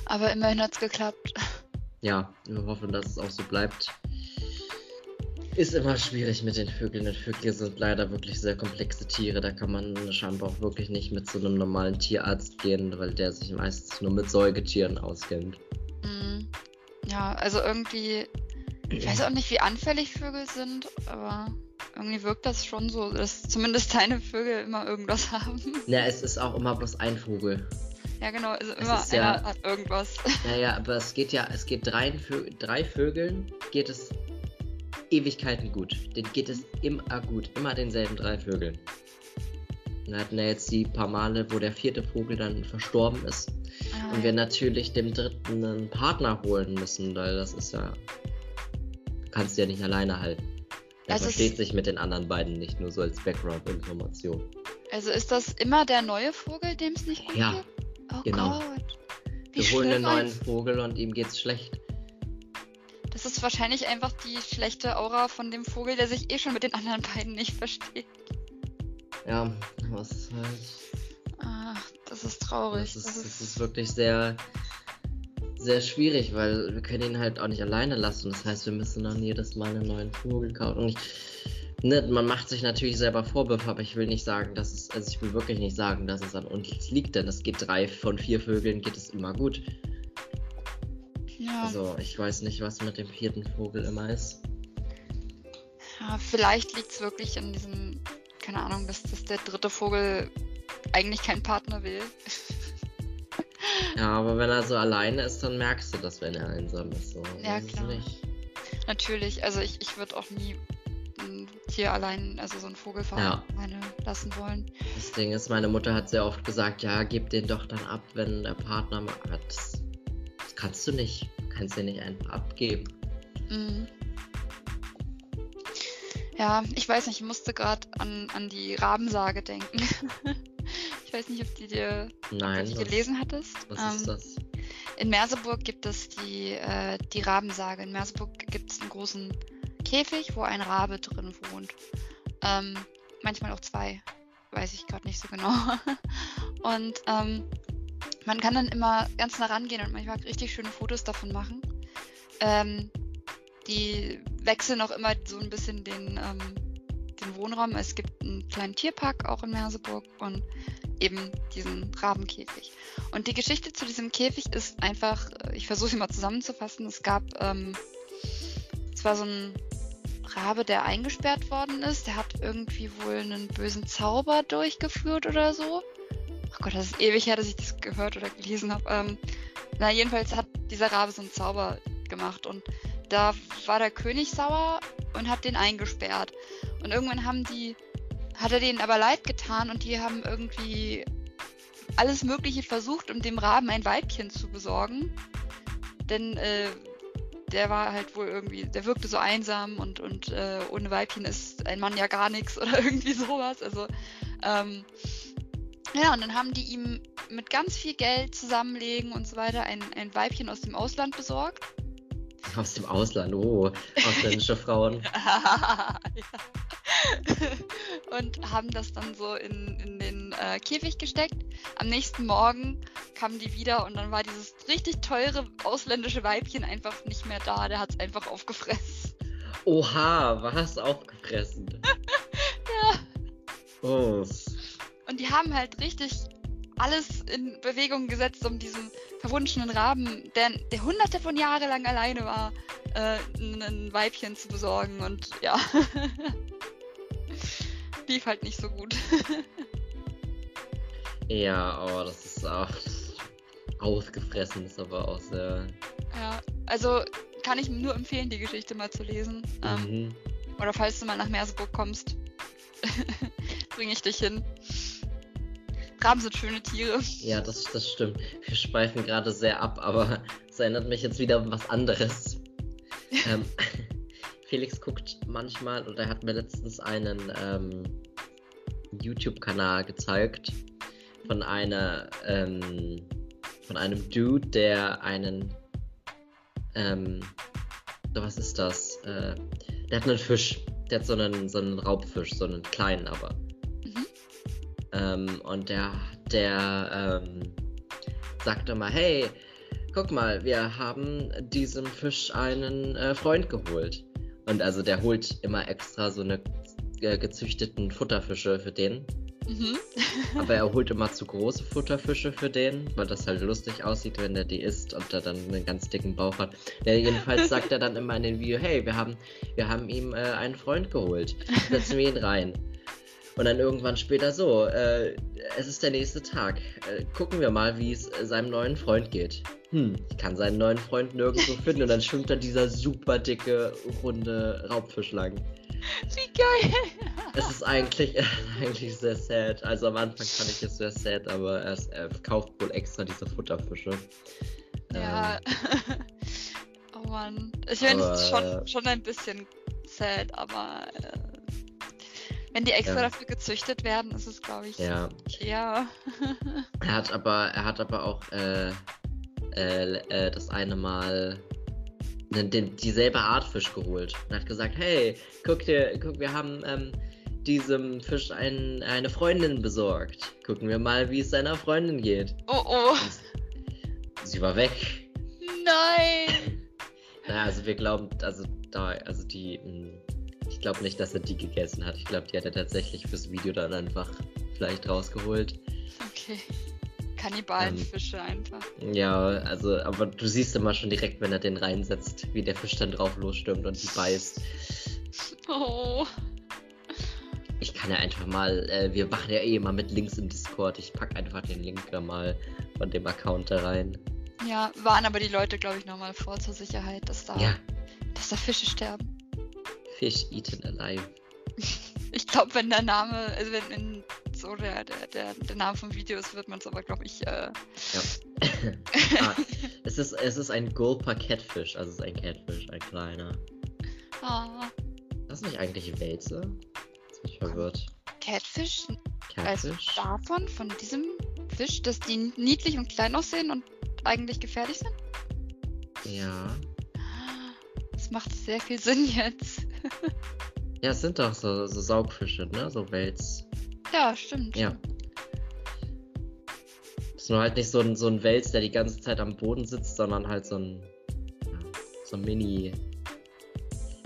Aber immerhin hat es geklappt. Ja, wir hoffen, dass es auch so bleibt. Ist immer schwierig mit den Vögeln. Denn Vögel sind leider wirklich sehr komplexe Tiere. Da kann man scheinbar auch wirklich nicht mit so einem normalen Tierarzt gehen, weil der sich meistens nur mit Säugetieren auskennt. Mhm. Ja, also irgendwie. Ich weiß auch nicht, wie anfällig Vögel sind, aber irgendwie wirkt das schon so, dass zumindest deine Vögel immer irgendwas haben. Ja, es ist auch immer bloß ein Vogel. Ja, genau, also immer einer ja, hat irgendwas. Ja, ja, aber es geht ja, es geht drei, drei Vögeln, geht es Ewigkeiten gut. Den geht es immer gut, immer denselben drei Vögeln. Wir hatten ja jetzt die paar Male, wo der vierte Vogel dann verstorben ist. Ah, und wir natürlich dem dritten einen Partner holen müssen, weil das ist ja. Du kannst ja nicht alleine halten. Er also versteht sich mit den anderen beiden nicht nur so als Background-Information. Also ist das immer der neue Vogel, dem es nicht gut ja, geht? Oh genau. Gott. Wie wir holen einen neuen Vogel und ihm geht's schlecht. Das ist wahrscheinlich einfach die schlechte Aura von dem Vogel, der sich eh schon mit den anderen beiden nicht versteht. Ja, was halt. Ach, das ist traurig. Das ist, das ist, das ist wirklich sehr, sehr schwierig, weil wir können ihn halt auch nicht alleine lassen. Das heißt, wir müssen dann jedes Mal einen neuen Vogel kaufen. Und ich, ne, man macht sich natürlich selber Vorwürfe, aber ich will nicht sagen, dass es, also ich will wirklich nicht sagen, dass es an uns liegt, denn es geht drei von vier Vögeln geht es immer gut. Ja. Also ich weiß nicht, was mit dem vierten Vogel immer ist. Ja, vielleicht liegt es wirklich an diesem, keine Ahnung, dass, dass der dritte Vogel eigentlich keinen Partner will. ja, aber wenn er so alleine ist, dann merkst du das, wenn er einsam ist. So. Ja, klar. Natürlich, also ich, ich würde auch nie Tier allein, also so ein Vogel ja. alleine lassen wollen. Das Ding ist, meine Mutter hat sehr oft gesagt, ja, gib den doch dann ab, wenn der Partner mal. Das, das kannst du nicht. Du kannst den nicht einfach abgeben. Mhm. Ja, ich weiß nicht, ich musste gerade an, an die Rabensage denken. ich weiß nicht, ob die dir Nein, die gelesen hattest. Was ähm, ist das? In Merseburg gibt es die, äh, die Rabensage. In Merseburg gibt es einen großen Käfig, wo ein Rabe drin wohnt. Ähm, manchmal auch zwei, weiß ich gerade nicht so genau. und ähm, man kann dann immer ganz nah rangehen und manchmal richtig schöne Fotos davon machen. Ähm, die wechseln auch immer so ein bisschen den, ähm, den Wohnraum. Es gibt einen kleinen Tierpark auch in Merseburg und eben diesen Rabenkäfig. Und die Geschichte zu diesem Käfig ist einfach, äh, ich versuche sie mal zusammenzufassen. Es gab, ähm, es war so ein Rabe, der eingesperrt worden ist. Der hat irgendwie wohl einen bösen Zauber durchgeführt oder so. Ach Gott, das ist ewig her, dass ich das gehört oder gelesen habe. Ähm, na, jedenfalls hat dieser Rabe so einen Zauber gemacht und da war der König sauer und hat den eingesperrt. Und irgendwann haben die, hat er denen aber leid getan und die haben irgendwie alles Mögliche versucht, um dem Raben ein Weibchen zu besorgen. Denn äh, der war halt wohl irgendwie, der wirkte so einsam und, und äh, ohne Weibchen ist ein Mann ja gar nichts oder irgendwie sowas. Also, ähm, ja, und dann haben die ihm mit ganz viel Geld zusammenlegen und so weiter ein, ein Weibchen aus dem Ausland besorgt. Aus dem Ausland, oh, ausländische Frauen. ja. Und haben das dann so in, in den äh, Käfig gesteckt. Am nächsten Morgen kamen die wieder und dann war dieses richtig teure ausländische Weibchen einfach nicht mehr da. Der hat es einfach aufgefressen. Oha, war es aufgefressen? ja. Oh. Und die haben halt richtig alles in Bewegung gesetzt, um diesen verwunschenen Raben, der, der hunderte von Jahren lang alleine war, äh, ein Weibchen zu besorgen. Und ja, lief halt nicht so gut. ja, aber das ist auch ausgefressen, ist aber auch sehr. Ja, also kann ich nur empfehlen, die Geschichte mal zu lesen. Ähm, mhm. Ähm, oder falls du mal nach Merseburg kommst, bringe ich dich hin. Krabben sind schöne Tiere. Ja, das, das stimmt. Wir schweifen gerade sehr ab, aber es erinnert mich jetzt wieder an was anderes. ähm, Felix guckt manchmal, oder er hat mir letztens einen ähm, YouTube-Kanal gezeigt von einer, ähm, von einem Dude, der einen, ähm, was ist das? Äh, der hat einen Fisch. Der hat so einen, so einen Raubfisch, so einen kleinen aber. Ähm, und der, der ähm, sagt immer, hey, guck mal, wir haben diesem Fisch einen äh, Freund geholt. Und also der holt immer extra so eine äh, gezüchteten Futterfische für den. Mhm. Aber er holt immer zu große Futterfische für den, weil das halt lustig aussieht, wenn er die isst und er dann einen ganz dicken Bauch hat. Ja, jedenfalls sagt er dann immer in den Video, hey, wir haben, wir haben ihm äh, einen Freund geholt. Setzen wir ihn rein. Und dann irgendwann später so, äh, es ist der nächste Tag. Äh, gucken wir mal, wie es äh, seinem neuen Freund geht. Hm, ich kann seinen neuen Freund nirgendwo finden und dann schwimmt da dieser super dicke, runde Raubfisch lang. Wie geil! Es ist eigentlich, eigentlich sehr sad. Also am Anfang fand ich es sehr sad, aber er, ist, er kauft wohl extra diese Futterfische. Ja. Ähm, oh Mann. Ich finde es schon, schon ein bisschen sad, aber äh, wenn die extra ja. dafür gezüchtet werden, ist es, glaube ich, ja. eher. er hat aber, er hat aber auch äh, äh, äh, das eine Mal den, dieselbe Art Fisch geholt und hat gesagt, hey, guck dir, guck, wir haben ähm, diesem Fisch ein, eine Freundin besorgt. Gucken wir mal, wie es seiner Freundin geht. Oh oh. Sie war weg. Nein. naja, also wir glauben, also da, also die, hm, glaube nicht, dass er die gegessen hat. Ich glaube, die hat er tatsächlich fürs Video dann einfach vielleicht rausgeholt. Okay. Kannibalenfische ähm, einfach. Ja, also, aber du siehst immer schon direkt, wenn er den reinsetzt, wie der Fisch dann drauf losstürmt und die beißt. Oh. Ich kann ja einfach mal, äh, wir machen ja eh immer mit Links im Discord. Ich pack einfach den Link da mal von dem Account da rein. Ja, waren aber die Leute, glaube ich, nochmal vor zur Sicherheit, dass da, ja. dass da Fische sterben. Fish eaten alive. Ich glaube, wenn der Name, also wenn in so der, der, der, der Name vom Video ist, wird man es aber, glaube ich. Äh... Ja. ah, es, ist, es ist ein Gulper Catfish, also es ist ein Catfish, ein kleiner. Ah. Das ist nicht eigentlich Wälze? Jetzt bin ich verwirrt. Catfish? Catfish? Also davon, von diesem Fisch, dass die niedlich und klein aussehen und eigentlich gefährlich sind? Ja. Das macht sehr viel Sinn jetzt. ja, es sind doch so, so Saugfische, ne? So Wels. Ja, stimmt. Ja. Ist nur halt nicht so ein, so ein Wels, der die ganze Zeit am Boden sitzt, sondern halt so ein. So ein Mini.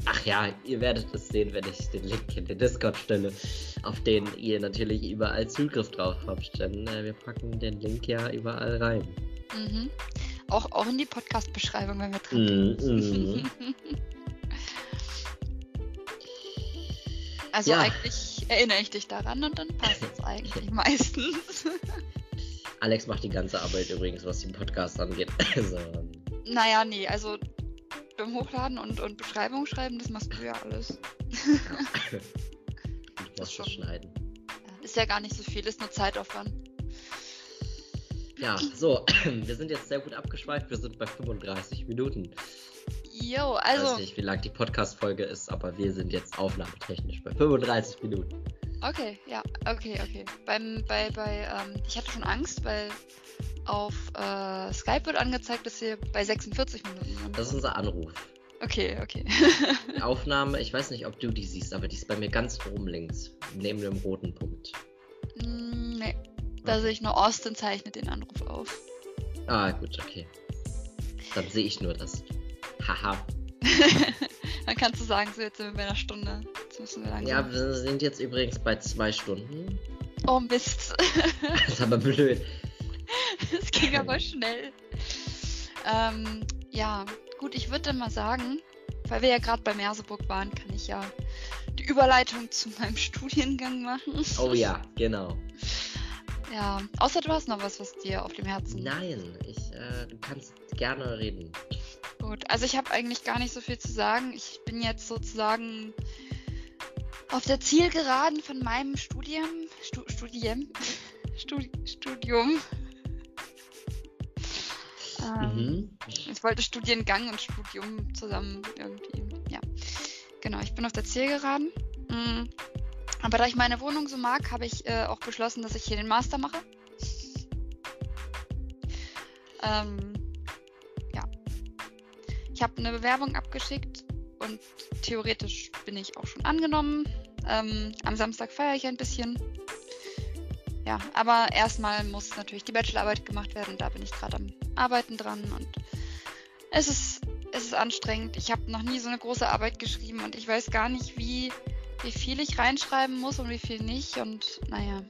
Ach ja, ihr werdet es sehen, wenn ich den Link in den Discord stelle, auf den ihr natürlich überall Zugriff drauf habt. Denn äh, wir packen den Link ja überall rein. Mhm. Auch, auch in die Podcast-Beschreibung, wenn wir drin mm, mm. Also ja. eigentlich erinnere ich dich daran und dann passt es eigentlich meistens. Alex macht die ganze Arbeit übrigens, was den Podcast angeht. Also, naja, nee, also beim Hochladen und, und Beschreibung schreiben, das machst du ja alles. Ja. ich muss das schneiden. Ist ja gar nicht so viel, ist nur Zeitaufwand. Ja, so, wir sind jetzt sehr gut abgeschweift. Wir sind bei 35 Minuten. Jo, also. Ich weiß nicht, wie lang die Podcast-Folge ist, aber wir sind jetzt aufnahmetechnisch bei 35 Minuten. Okay, ja, okay, okay. Beim, bei, bei, ähm, ich hatte schon Angst, weil auf äh, Skype wird angezeigt, dass wir bei 46 Minuten sind. Das ist unser Anruf. Okay, okay. die Aufnahme, ich weiß nicht, ob du die siehst, aber die ist bei mir ganz oben links, neben dem roten Punkt. Mm, nee, da okay. sehe ich nur Austin zeichnet den Anruf auf. Ah, gut, okay. Dann sehe ich nur das. Haha. Dann kannst du sagen, so jetzt sind wir bei einer Stunde. Jetzt müssen wir langsam. Ja, wir sind jetzt übrigens bei zwei Stunden. Oh Mist. das ist aber blöd. Das ging aber schnell. Ähm, ja, gut, ich würde mal sagen, weil wir ja gerade bei Merseburg waren, kann ich ja die Überleitung zu meinem Studiengang machen. Oh ja, genau. Ja, außer du hast noch was, was dir auf dem Herzen Nein, ich, äh, du kannst gerne reden. Gut, also ich habe eigentlich gar nicht so viel zu sagen. Ich bin jetzt sozusagen auf der Zielgeraden von meinem Studium, Stu Studiem, Studi Studium. Ähm, Mhm. Ich wollte Studiengang und Studium zusammen irgendwie. Ja, genau. Ich bin auf der Zielgeraden. Mm. Aber da ich meine Wohnung so mag, habe ich äh, auch beschlossen, dass ich hier den Master mache. Ähm, ja. Ich habe eine Bewerbung abgeschickt und theoretisch bin ich auch schon angenommen. Ähm, am Samstag feiere ich ein bisschen. Ja, aber erstmal muss natürlich die Bachelorarbeit gemacht werden da bin ich gerade am Arbeiten dran und es ist, es ist anstrengend. Ich habe noch nie so eine große Arbeit geschrieben und ich weiß gar nicht, wie, wie viel ich reinschreiben muss und wie viel nicht und naja.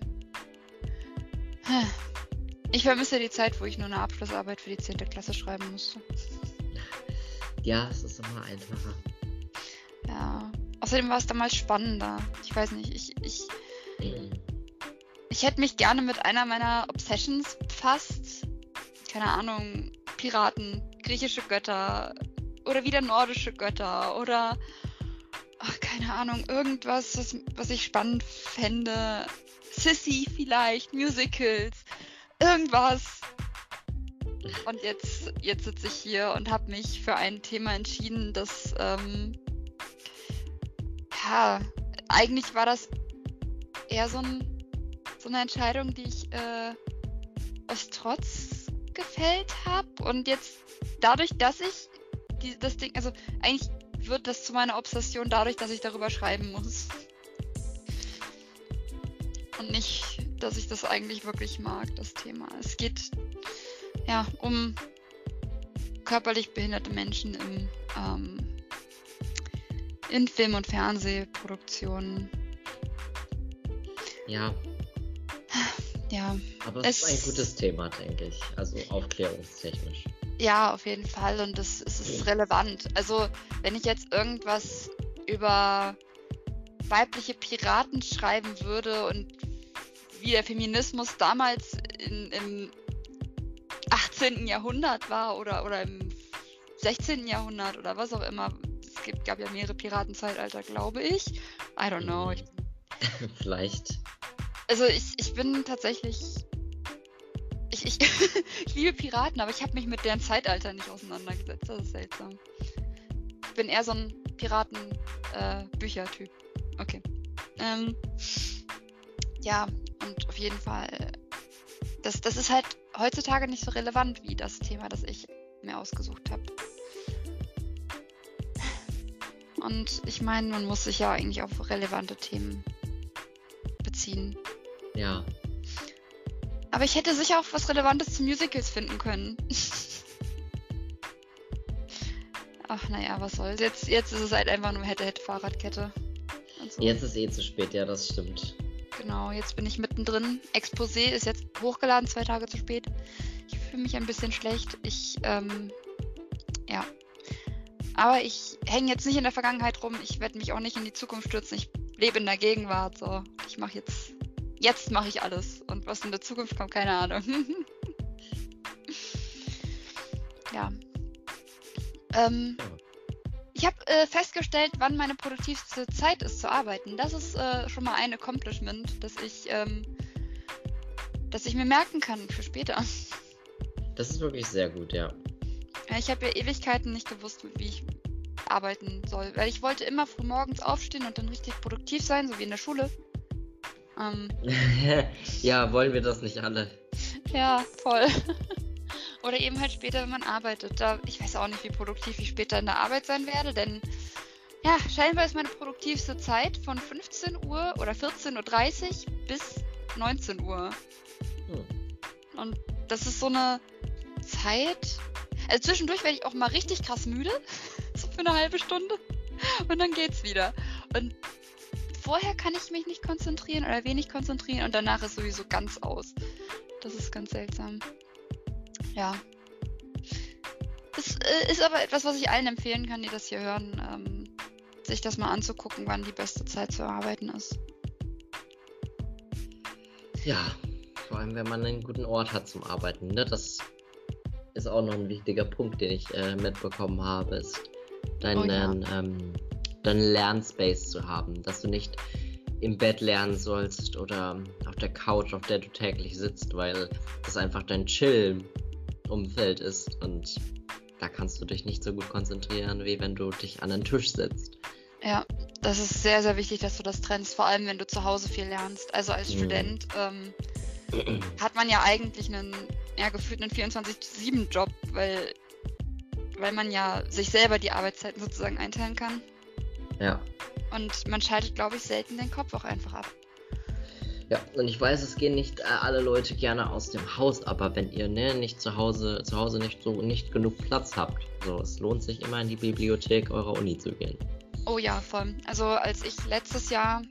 Ich vermisse die Zeit, wo ich nur eine Abschlussarbeit für die 10. Klasse schreiben musste. Ja, es ist immer einfacher. Ja. Außerdem war es damals spannender. Ich weiß nicht, ich, ich, ich hätte mich gerne mit einer meiner Obsessions befasst. Keine Ahnung, Piraten, griechische Götter oder wieder nordische Götter oder keine Ahnung, irgendwas, was, was ich spannend fände. Sissy vielleicht, Musicals, irgendwas. Und jetzt, jetzt sitze ich hier und habe mich für ein Thema entschieden, das ähm, ja, eigentlich war das eher so, ein, so eine Entscheidung, die ich äh, aus Trotz gefällt habe. Und jetzt dadurch, dass ich die, das Ding, also eigentlich wird das zu meiner Obsession dadurch, dass ich darüber schreiben muss. Und nicht, dass ich das eigentlich wirklich mag, das Thema. Es geht ja um körperlich behinderte Menschen im ähm, in Film- und Fernsehproduktionen. Ja, Ja, aber es, Es- ist ein gutes Thema, denke ich. Also aufklärungstechnisch. Ja, auf jeden Fall. Und es, es ist relevant. Also, wenn ich jetzt irgendwas über weibliche Piraten schreiben würde und wie der Feminismus damals in, im 18. Jahrhundert war oder, oder im 16. Jahrhundert oder was auch immer. Es gibt, gab ja mehrere Piratenzeitalter, glaube ich. I don't know. Ich Vielleicht. Also ich, ich bin tatsächlich. Ich, ich, ich liebe Piraten, aber ich habe mich mit deren Zeitalter nicht auseinandergesetzt. Das ist seltsam. Ich bin eher so ein Piraten-Bücher-Typ. okay. Ähm, ja, und auf jeden Fall. Das, das ist halt heutzutage nicht so relevant wie das Thema, das ich mir ausgesucht habe. Und ich meine, man muss sich ja eigentlich auf relevante Themen beziehen. Ja. Aber ich hätte sicher auch was Relevantes zu Musicals finden können. Ach naja, was soll's. Jetzt, jetzt ist es halt einfach nur hätte, hätte Fahrradkette. So. Jetzt ist eh zu spät, ja, das stimmt. Genau, jetzt bin ich mittendrin. Exposé ist jetzt hochgeladen, zwei Tage zu spät. Ich fühle mich ein bisschen schlecht. Ich, ähm, ja. Aber ich hänge jetzt nicht in der Vergangenheit rum. Ich werde mich auch nicht in die Zukunft stürzen. Ich lebe in der Gegenwart. So, ich mache jetzt, jetzt mache ich alles. Und was in der Zukunft kommt, keine Ahnung. ja. Ähm, ich habe äh, festgestellt, wann meine produktivste Zeit ist zu arbeiten. Das ist äh, schon mal ein Accomplishment, das ich, ähm, das ich mir merken kann für später. Das ist wirklich sehr gut, ja. Ja, Ich habe ja Ewigkeiten nicht gewusst, wie ich arbeiten soll, weil ich wollte immer früh morgens aufstehen und dann richtig produktiv sein, so wie in der Schule. Ähm, ja, wollen wir das nicht alle? ja, voll. Oder eben halt später, wenn man arbeitet. Da, ich weiß auch nicht, wie produktiv ich später in der Arbeit sein werde, denn ja, scheinbar ist meine produktivste Zeit von 15 Uhr oder 14.30 Uhr bis 19 Uhr. Hm. Und das ist so eine Zeit. Also zwischendurch werde ich auch mal richtig krass müde. so für eine halbe Stunde. Und dann geht's wieder. Und vorher kann ich mich nicht konzentrieren oder wenig konzentrieren und danach ist sowieso ganz aus. Das ist ganz seltsam. Ja. Das äh, ist aber etwas, was ich allen empfehlen kann, die das hier hören, ähm, sich das mal anzugucken, wann die beste Zeit zu arbeiten ist. Ja, vor allem wenn man einen guten Ort hat zum Arbeiten. Ne? Das ist auch noch ein wichtiger Punkt, den ich äh, mitbekommen habe, ist deinen, Oh ja. ähm, deinen Lernspace zu haben. Dass du nicht im Bett lernen sollst oder auf der Couch, auf der du täglich sitzt, weil das einfach dein Chill-Umfeld ist und da kannst du dich nicht so gut konzentrieren, wie wenn du dich an den Tisch setzt. Ja, das ist sehr, sehr wichtig, dass du das trennst, vor allem wenn du zu Hause viel lernst. Also als mhm. Student ähm, hat man ja eigentlich einen, ja, gefühlt einen 24-7-Job, weil, weil man ja sich selber die Arbeitszeiten sozusagen einteilen kann. Ja. Und man schaltet, glaube ich, selten den Kopf auch einfach ab. Ja, und ich weiß, es gehen nicht alle Leute gerne aus dem Haus, aber wenn ihr ne, nicht zu Hause, zu Hause nicht so nicht genug Platz habt, so es lohnt sich immer in die Bibliothek eurer Uni zu gehen. Oh ja, voll. Also als ich letztes Jahr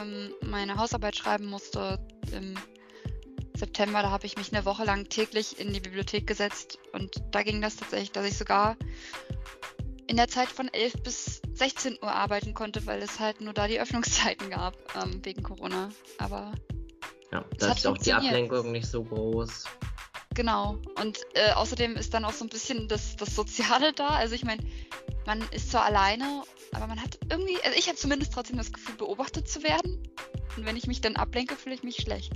ähm, meine Hausarbeit schreiben musste im September, da habe ich mich eine Woche lang täglich in die Bibliothek gesetzt und da ging das tatsächlich, dass ich sogar in der Zeit von 11 bis 16 Uhr arbeiten konnte, weil es halt nur da die Öffnungszeiten gab ähm, wegen Corona. Aber ja, da ist auch die Ablenkung nicht so groß. Genau. Und äh, außerdem ist dann auch so ein bisschen das, das Soziale da. Also ich meine, man ist zwar alleine, aber man hat irgendwie, also ich habe zumindest trotzdem das Gefühl, beobachtet zu werden. Und wenn ich mich dann ablenke, fühle ich mich schlecht.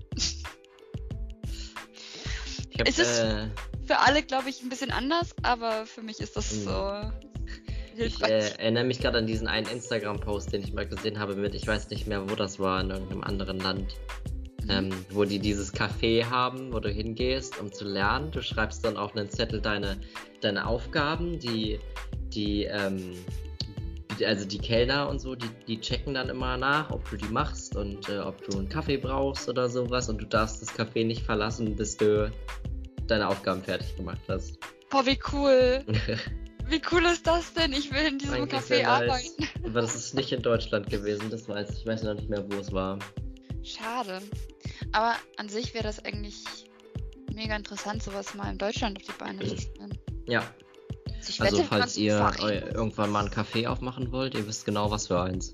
Ich hab, es ist äh, für alle, glaube ich, ein bisschen anders, aber für mich ist das mhm. so ich äh, erinnere mich gerade an diesen einen Instagram-Post, den ich mal gesehen habe mit, ich weiß nicht mehr, wo das war, in irgendeinem anderen Land. Mhm. Ähm, wo die dieses Café haben, wo du hingehst, um zu lernen. Du schreibst dann auf einen Zettel deine, deine Aufgaben, die, die, ähm, also die Kellner und so, die, die checken dann immer nach, ob du die machst und äh, ob du einen Kaffee brauchst oder sowas und du darfst das Café nicht verlassen, bis du deine Aufgaben fertig gemacht hast. Boah, wie cool! Wie cool ist das denn? Ich will in diesem Eigentlich Café arbeiten. Nice. Aber das ist nicht in Deutschland gewesen, das weiß ich. Ich weiß noch nicht mehr, wo es war. Schade. Aber an sich wäre das eigentlich mega interessant, sowas mal in Deutschland auf die Beine zu stellen. Ja. Also, also wette, falls ihr irgendwann mal ein Café aufmachen wollt, ihr wisst genau, was für eins.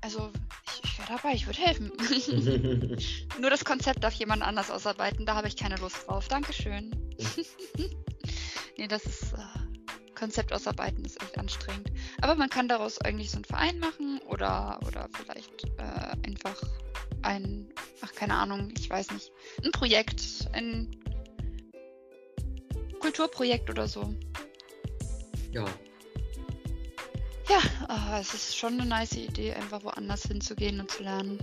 Also, ich, ich wäre dabei, ich würde helfen. Nur das Konzept darf jemand anders ausarbeiten, da habe ich keine Lust drauf. Dankeschön. nee, das ist. Äh, Konzept ausarbeiten ist echt anstrengend. Aber man kann daraus eigentlich so einen Verein machen oder, oder vielleicht äh, einfach ein, ach keine Ahnung, ich weiß nicht, ein Projekt, ein Kulturprojekt oder so. Ja. Ja, oh, es ist schon eine nice Idee, einfach woanders hinzugehen und zu lernen.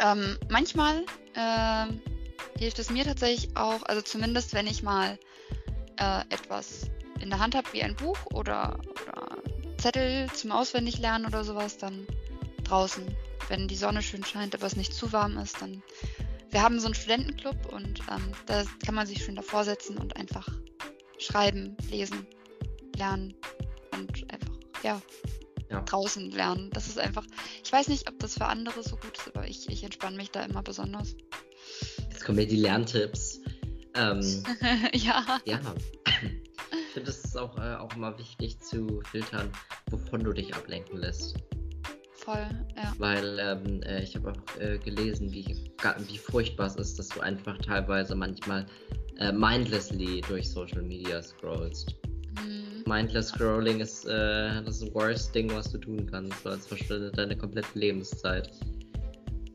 Ähm, manchmal äh, hilft es mir tatsächlich auch, also zumindest wenn ich mal äh, etwas in der Hand habe, wie ein Buch oder, oder Zettel zum Auswendiglernen oder sowas, dann draußen, wenn die Sonne schön scheint, aber es nicht zu warm ist, dann. Wir haben so einen Studentenclub und ähm, da kann man sich schön davor setzen und einfach schreiben, lesen, lernen und einfach, ja, ja. draußen lernen. Das ist einfach, ich weiß nicht, ob das für andere so gut ist, aber ich, ich entspanne mich da immer besonders. Jetzt kommen mir die Lerntipps. Ähm, ja. Ja. Ich finde, es ist auch, äh, auch immer wichtig zu filtern, wovon du dich ablenken lässt. Voll, ja. Weil ähm, äh, ich habe auch äh, gelesen, wie, wie furchtbar es ist, dass du einfach teilweise manchmal äh, mindlessly durch Social Media scrollst. Mhm. Mindless Scrolling ist äh, das worst Ding, was du tun kannst, weil es verschwindet deine komplette Lebenszeit.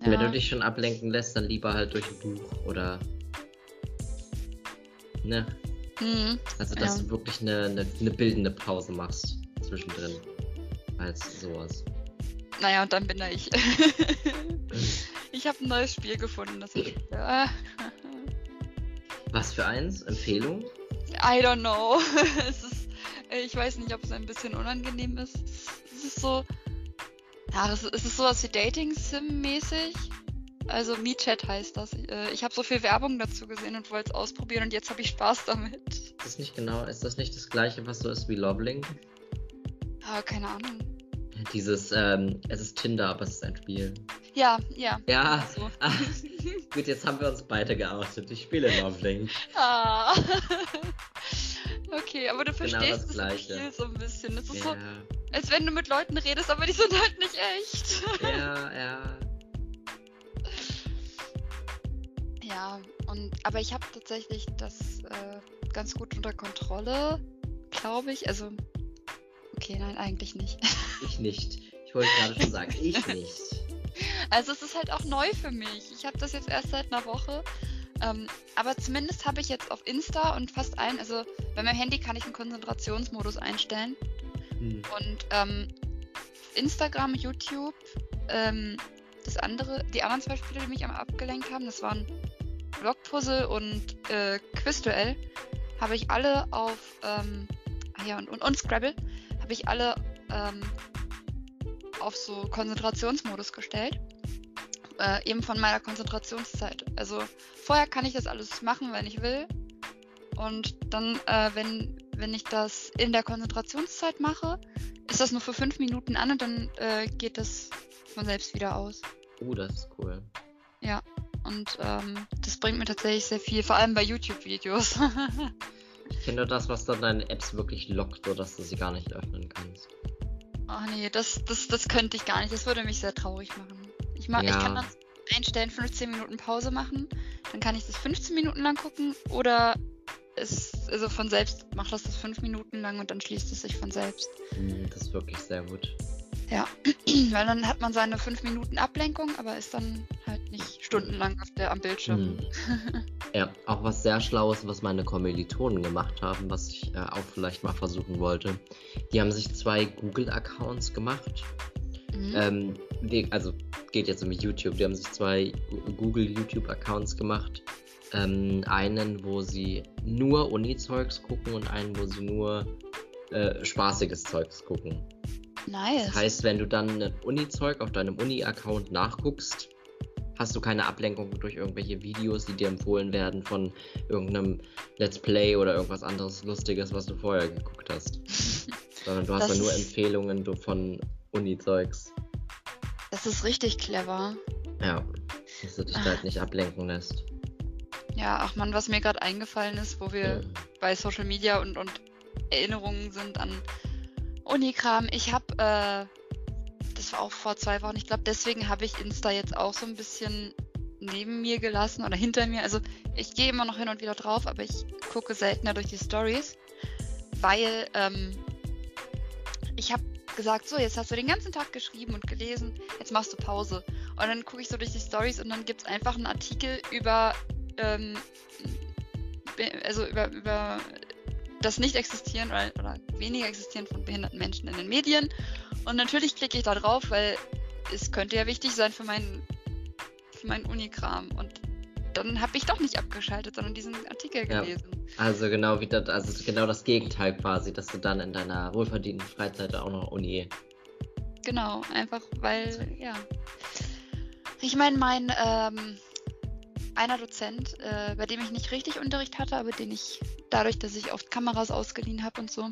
Ja. Wenn du dich schon ablenken lässt, dann lieber halt durch ein Buch oder Ne? Mhm. Also, dass ja. du wirklich eine, eine, eine, bildende Pause machst zwischendrin. Als sowas. Naja, und dann bin da ich. ich habe ein neues Spiel gefunden, das ich. Was für eins? Empfehlung? I don't know. es ist, ich weiß nicht, ob es ein bisschen unangenehm ist. Es ist so. Ja, es ist sowas wie Dating-Sim-mäßig. Also MeChat heißt das. Äh, ich habe so viel Werbung dazu gesehen und wollte es ausprobieren und jetzt habe ich Spaß damit. Ist das nicht genau, ist das nicht das gleiche, was so ist wie Lovelink? Ah, keine Ahnung. Dieses, ähm, es ist Tinder, aber es ist ein Spiel. Ja, ja. Ja. So. Ah, gut, jetzt haben wir uns beide geoutet. Ich spiele Lovelink. Ah. okay, aber du genau verstehst genau das, das Spiel so ein bisschen. Es ist ja. so, als wenn du mit Leuten redest, aber die sind halt nicht echt. ja, ja. Ja, und aber ich habe tatsächlich das äh, ganz gut unter Kontrolle, glaube ich. Also, okay, nein, eigentlich nicht. ich nicht. Ich wollte gerade schon sagen, ich nicht. Also es ist halt auch neu für mich. Ich habe das jetzt erst seit einer Woche. Ähm, aber zumindest habe ich jetzt auf Insta und fast allen, also bei meinem Handy kann ich einen Konzentrationsmodus einstellen. Hm. Und ähm, Instagram, YouTube, ähm, das andere, die anderen zwei Spiele, die mich am abgelenkt haben, das waren Blockpuzzle und äh, Quizduell, habe ich alle auf, ähm, ah ja, und, und, und Scrabble, habe ich alle ähm, auf so Konzentrationsmodus gestellt. Äh, eben von meiner Konzentrationszeit. Also vorher kann ich das alles machen, wenn ich will. Und dann, äh, wenn, wenn ich das in der Konzentrationszeit mache, ist das nur für fünf Minuten an und dann äh, geht das von selbst wieder aus. Oh, das ist cool. Ja, und ähm, das bringt mir tatsächlich sehr viel, vor allem bei YouTube-Videos. ich kenne nur das, was dann deine Apps wirklich lockt, sodass du sie gar nicht öffnen kannst. Ach nee, das, das, das könnte ich gar nicht. Das würde mich sehr traurig machen. Ich, mag, ja. ich kann dann einstellen, 15 Minuten Pause machen. Dann kann ich das 15 Minuten lang gucken oder es, also von selbst macht das das 5 Minuten lang und dann schließt es sich von selbst. Hm, das ist wirklich sehr gut. Ja, weil dann hat man seine 5 Minuten Ablenkung, aber ist dann halt nicht stundenlang auf der, am Bildschirm. Hm. Ja, auch was sehr Schlaues, was meine Kommilitonen gemacht haben, was ich äh, auch vielleicht mal versuchen wollte. Die haben sich zwei Google-Accounts gemacht. Mhm. Ähm, die, also geht jetzt um YouTube. Die haben sich zwei Google YouTube-Accounts gemacht. Ähm, einen, wo sie nur Uni-Zeugs gucken und einen, wo sie nur äh, spaßiges Zeugs gucken. Nice. Das heißt, wenn du dann ein Uni-Zeug auf deinem Uni-Account nachguckst, hast du keine Ablenkung durch irgendwelche Videos, die dir empfohlen werden von irgendeinem Let's Play oder irgendwas anderes Lustiges, was du vorher geguckt hast. Sondern du hast dann nur Empfehlungen von Uni-Zeugs. Das ist richtig clever. Ja, dass du dich da halt nicht ablenken lässt. Ja, ach man, was mir gerade eingefallen ist, wo wir mhm. bei Social Media und, und Erinnerungen sind an Unikram. Ich habe äh, war auch vor zwei Wochen. Ich glaube, deswegen habe ich Insta jetzt auch so ein bisschen neben mir gelassen oder hinter mir. Also ich gehe immer noch hin und wieder drauf, aber ich gucke seltener durch die Stories, weil ähm, ich habe gesagt, so, jetzt hast du den ganzen Tag geschrieben und gelesen, jetzt machst du Pause. Und dann gucke ich so durch die Stories und dann gibt es einfach einen Artikel über, ähm, also über, über das Nicht-Existieren oder, oder weniger Existieren von behinderten Menschen in den Medien. Und natürlich klicke ich da drauf, weil es könnte ja wichtig sein für meinen, für meinen Unikram. Und dann habe ich doch nicht abgeschaltet, sondern diesen Artikel gelesen. Ja, also genau wie das, also genau das Gegenteil quasi, dass du dann in deiner wohlverdienten Freizeit auch noch Uni. Genau, einfach weil, ja. Ich meine, mein ähm, einer Dozent, äh, bei dem ich nicht richtig Unterricht hatte, aber den ich dadurch, dass ich oft Kameras ausgeliehen habe und so,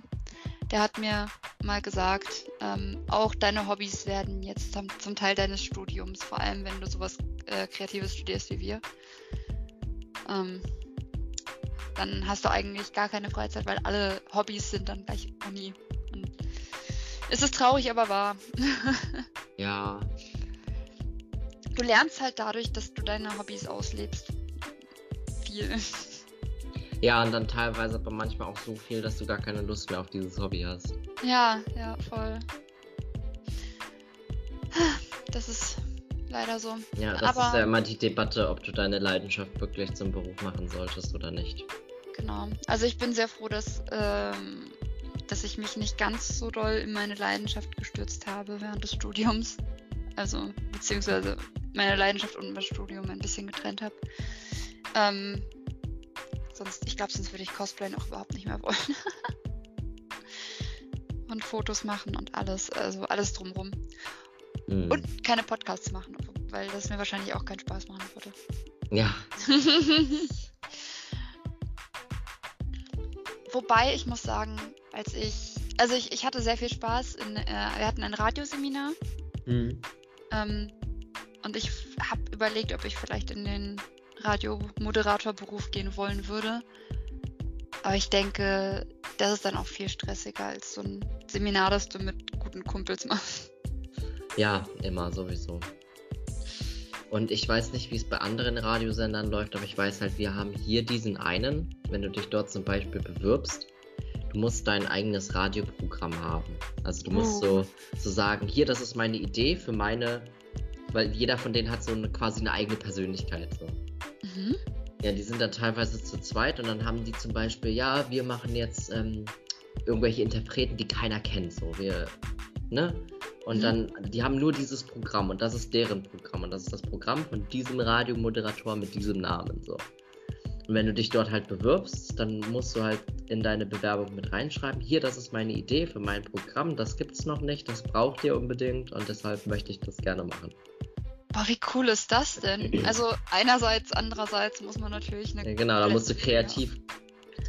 der hat mir mal gesagt, ähm, auch deine Hobbys werden jetzt zum, zum, Teil deines Studiums, vor allem wenn du sowas äh, Kreatives studierst wie wir. Ähm, dann hast du eigentlich gar keine Freizeit, weil alle Hobbys sind dann gleich Uni. Und es ist traurig, aber wahr. ja. Du lernst halt dadurch, dass du deine Hobbys auslebst. Viel. Ja, und dann teilweise aber manchmal auch so viel, dass du gar keine Lust mehr auf dieses Hobby hast. Ja, ja, voll. Das ist leider so. Ja, das aber, ist ja immer die Debatte, ob du deine Leidenschaft wirklich zum Beruf machen solltest oder nicht. Genau. Also ich bin sehr froh, dass, ähm, dass ich mich nicht ganz so doll in meine Leidenschaft gestürzt habe während des Studiums. Also, beziehungsweise meine Leidenschaft und mein Studium ein bisschen getrennt habe. Ähm, Sonst, ich glaube, sonst würde ich Cosplayen auch überhaupt nicht mehr wollen. und Fotos machen und alles, also alles drumrum. Mhm. Und keine Podcasts machen, weil das mir wahrscheinlich auch keinen Spaß machen würde. Ja. Wobei ich muss sagen, als ich, also ich, ich hatte sehr viel Spaß. In, äh, wir hatten ein Radioseminar. Mhm. Ähm, und ich habe überlegt, ob ich vielleicht in den Radiomoderatorberuf gehen wollen würde. Aber ich denke, das ist dann auch viel stressiger als so ein Seminar, das du mit guten Kumpels machst. Ja, immer sowieso. Und ich weiß nicht, wie es bei anderen Radiosendern läuft, aber ich weiß halt, wir haben hier diesen einen, wenn du dich dort zum Beispiel bewirbst, du musst dein eigenes Radioprogramm haben. Also du musst Oh. so, so sagen, hier, das ist meine Idee für meine, weil jeder von denen hat so eine, quasi eine eigene Persönlichkeit. So. Mhm. Ja, die sind dann teilweise zu zweit und dann haben die zum Beispiel, ja, wir machen jetzt ähm, irgendwelche Interpreten, die keiner kennt. So, wir, ne? Und Mhm. dann, die haben nur dieses Programm und das ist deren Programm und das ist das Programm von diesem Radiomoderator mit diesem Namen. So. Und wenn du dich dort halt bewirbst, dann musst du halt in deine Bewerbung mit reinschreiben, hier, das ist meine Idee für mein Programm, das gibt's noch nicht, das braucht ihr unbedingt und deshalb möchte ich das gerne machen. Boah, wie cool ist das denn? Also einerseits, andererseits muss man natürlich eine Ja, genau, da musst du Ja. kreativ,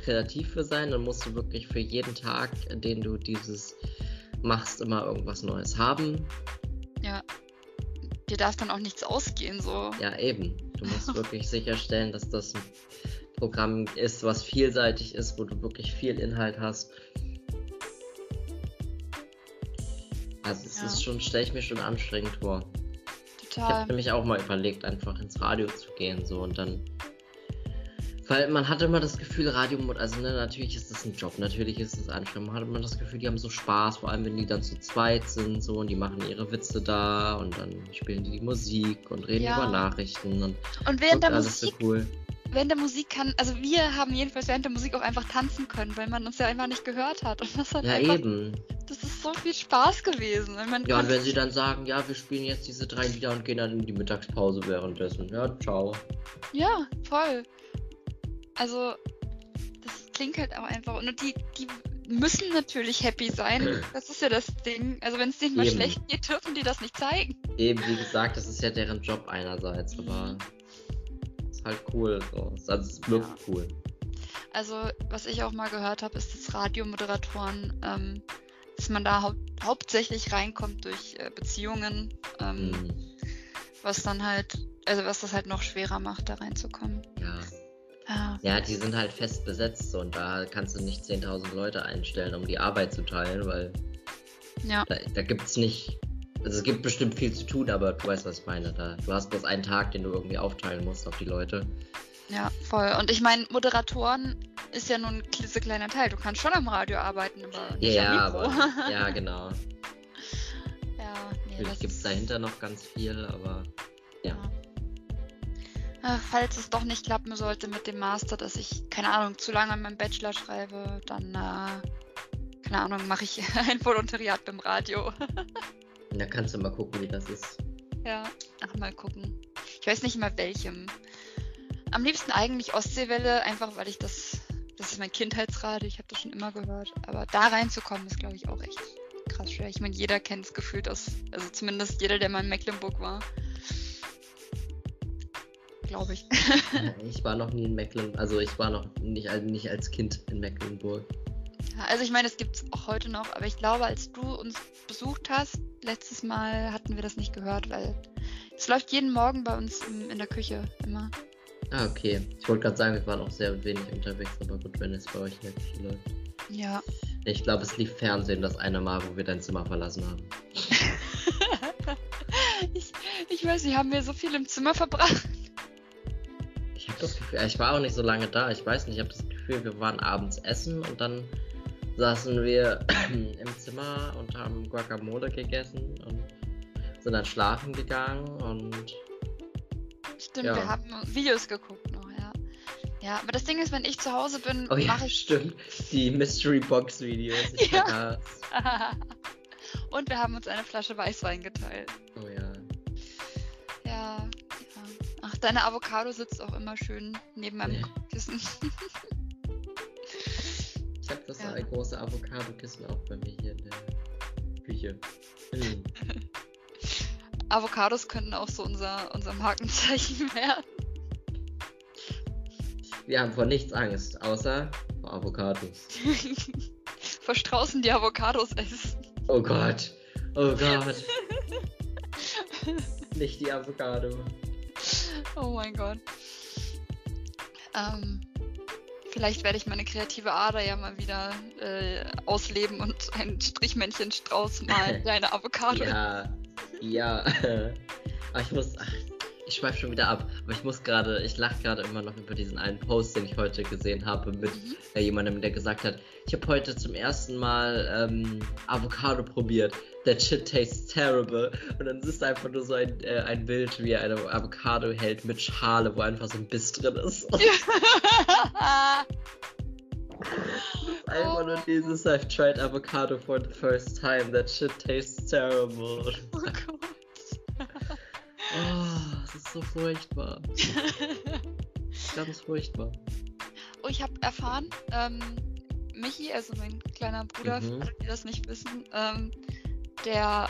kreativ für sein. Dann musst du wirklich für jeden Tag, den du dieses machst, immer irgendwas Neues haben. Dir darf dann auch nichts ausgehen, so. Ja, eben. Du musst wirklich sicherstellen, dass das ein Programm ist, was vielseitig ist, wo du wirklich viel Inhalt hast. Also es Ja. ist schon, stelle ich mir schon anstrengend vor. Ich habe Total. nämlich auch mal überlegt, einfach ins Radio zu gehen, so und dann. Weil man hat immer das Gefühl, Radio, also ne, natürlich ist das ein Job, natürlich ist es anstrengend. Man hat immer das Gefühl, die haben so Spaß, vor allem wenn die dann zu zweit sind, so und die machen ihre Witze da und dann spielen die die Musik und reden Ja. über Nachrichten und Und während der alles so Musik, cool. während der Musik kann, also wir haben jedenfalls während der Musik auch einfach tanzen können, weil man uns ja einfach nicht gehört hat. Und das hat Ja, einfach, eben. das ist so viel Spaß gewesen. Ja, und wenn sie dann sagen, ja, wir spielen jetzt diese drei Lieder und gehen dann in die Mittagspause währenddessen. Ja, ciao. Ja, voll. Also, das klingt halt auch einfach. Und die, die müssen natürlich happy sein. Das ist ja das Ding. Also, wenn es denen mal Eben. schlecht geht, dürfen die das nicht zeigen. Eben, wie gesagt, das ist ja deren Job einerseits, aber ist halt cool. So. Also es wirkt Ja. cool. Also, was ich auch mal gehört habe, ist, dass Radiomoderatoren, ähm, dass man da hau hauptsächlich reinkommt durch äh, Beziehungen, ähm, Mhm. was dann halt, also was das halt noch schwerer macht, da reinzukommen. Ja. Ja, ja, die sind halt fest besetzt so, und da kannst du nicht 10.000 Leute einstellen, um die Arbeit zu teilen, weil ja, da, da gibt es nicht. Also es gibt bestimmt viel zu tun, aber du weißt, was ich meine. Da, du hast bloß einen Tag, den du irgendwie aufteilen musst auf die Leute. ja, voll. Und ich meine, Moderatoren ist ja nur ein klitzekleiner Teil. Du kannst schon am Radio arbeiten, aber nicht Ja, am Mikro. aber ja, genau. ja, nee, Natürlich gibt es dahinter noch ganz viel, aber falls es doch nicht klappen sollte mit dem Master, dass ich, keine Ahnung, zu lange an meinem Bachelor schreibe, dann, äh, keine Ahnung, mache ich ein Volontariat beim Radio. Da kannst du mal gucken, wie das ist. ja, ach, mal gucken. Ich weiß nicht mal welchem. Am liebsten eigentlich Ostseewelle, einfach weil ich das, das ist mein Kindheitsradio, ich habe das schon immer gehört. Aber da reinzukommen, ist, glaube ich, auch echt krass schwer. Ich meine, jeder kennt es gefühlt aus, also zumindest jeder, der mal in Mecklenburg war. Glaube ich. Ich war noch nie in Mecklenburg, also ich war noch nicht, als- nicht als Kind in Mecklenburg. Ja, also ich meine, es gibt es auch heute noch, aber ich glaube, als du uns besucht hast, letztes Mal hatten wir das nicht gehört, weil es läuft jeden Morgen bei uns im, in der Küche immer. Ah, okay. Ich wollte gerade sagen, wir waren auch sehr wenig unterwegs, aber gut, wenn es bei euch in der Küche läuft. Ja. Ich glaube, es lief Fernsehen das eine Mal, wo wir dein Zimmer verlassen haben. ich, ich weiß nicht, haben wir so viel im Zimmer verbracht? Das Gefühl, ich war auch nicht so lange da. Ich weiß nicht, ich habe das Gefühl, wir waren abends essen und dann saßen wir im Zimmer und haben Guacamole gegessen und sind dann schlafen gegangen und Stimmt, Ja. wir haben Videos geguckt noch, ja. Ja, aber das Ding ist, wenn ich zu Hause bin, oh ja, mache ich. stimmt, die Mystery Box Videos. Ich Ja. Und wir haben uns eine Flasche Weißwein geteilt. Deine Avocado sitzt auch immer schön neben meinem. Kissen. Ich habe das Ja. große Avocado-Kissen auch bei mir hier in der Küche. Hm. Avocados könnten auch so unser, unser Markenzeichen werden. Wir haben vor nichts Angst, außer vor Avocados. Vor Straußen, die Avocados essen. Oh Gott. Oh Gott. Nicht die Avocado. Oh mein Gott. Ähm, vielleicht werde ich meine kreative Ader ja mal wieder äh, ausleben und ein Strichmännchen-Strauß malen, deine Avocado. Ja. Ja. Aber ich muss. Ach, ich schweife schon wieder ab. Aber ich muss gerade, ich lache gerade immer noch über diesen einen Post, den ich heute gesehen habe, mit Mhm. äh, jemandem, der gesagt hat, ich habe heute zum ersten Mal ähm, Avocado probiert. That shit tastes terrible. Und dann ist einfach nur so ein, äh, ein Bild, wie er eine Avocado hält mit Schale, wo einfach so ein Biss drin ist. einfach nur dieses, I've tried avocado for the first time. That shit tastes terrible. oh Gott. Oh, so furchtbar. Ganz furchtbar. Oh, ich habe erfahren, ähm, Michi, also mein kleiner Bruder, Mhm. für alle, die das nicht wissen, ähm, der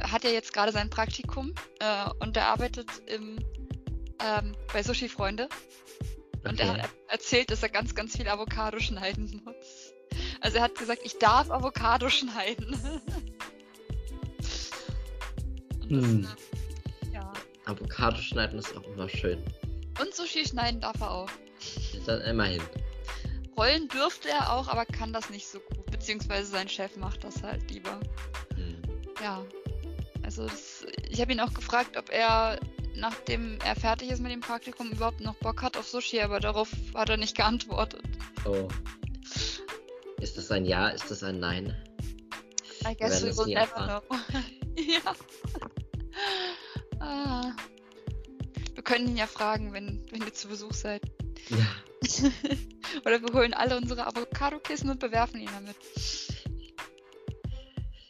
hat ja jetzt gerade sein Praktikum äh, und der arbeitet im, ähm, bei Sushi Freunde. Und er Okay. hat er- erzählt, dass er ganz, ganz viel Avocado schneiden muss. Also er hat gesagt, ich darf Avocado schneiden. Und das, Hm. Avocado schneiden ist auch immer schön. Und Sushi schneiden darf er auch. Dann immerhin. Rollen dürfte er auch, aber kann das nicht so gut. Beziehungsweise sein Chef macht das halt lieber. Hm. Ja. Also das, ich habe ihn auch gefragt, ob er, nachdem er fertig ist mit dem Praktikum, überhaupt noch Bock hat auf Sushi, aber darauf hat er nicht geantwortet. Oh. Ist das ein Ja? Ist das ein Nein? I guess we will never know. ja. Ah. Wir können ihn ja fragen, wenn, wenn ihr zu Besuch seid. Ja. Oder wir holen alle unsere Avocado-Kissen und bewerfen ihn damit.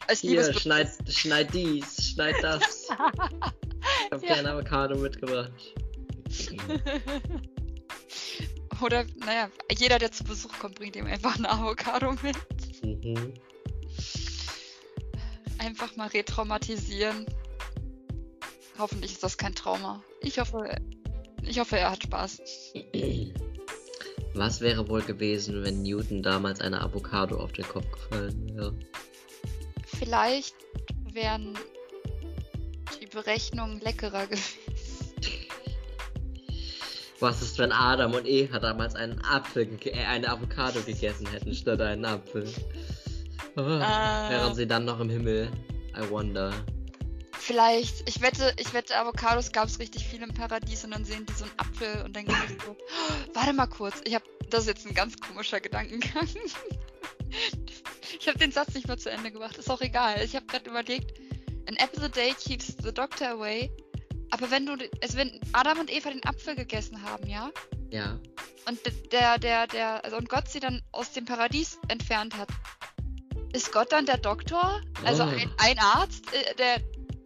Als Hier, schneid, schneid dies, schneid das. Ich hab Ja. dir ein Avocado mitgebracht. Oder, naja, jeder, der zu Besuch kommt, bringt ihm einfach eine Avocado mit. Mhm. Einfach mal retraumatisieren. Hoffentlich ist das kein Trauma. Ich hoffe, ich hoffe, er hat Spaß. Was wäre wohl gewesen, wenn Newton damals eine Avocado auf den Kopf gefallen wäre? Vielleicht wären die Berechnungen leckerer gewesen. Was ist, wenn Adam und Eva damals einen Apfel, äh, eine Avocado gegessen hätten statt einen Apfel? Oh, Ah. Wären sie dann noch im Himmel? I wonder. Vielleicht, ich wette, ich wette, Avocados gab es richtig viel im Paradies und dann sehen die so einen Apfel und denken sich so, "Oh, warte mal kurz, ich habe, das ist jetzt ein ganz komischer Gedankengang. ich habe den Satz nicht mehr zu Ende gebracht, ist auch egal. Ich habe gerade überlegt, an apple a day keeps the doctor away. Aber wenn du, also wenn Adam und Eva den Apfel gegessen haben, ja, Ja. und der, der, der, also und Gott sie dann aus dem Paradies entfernt hat, ist Gott dann der Doktor? Also Oh. ein, ein Arzt, äh, der,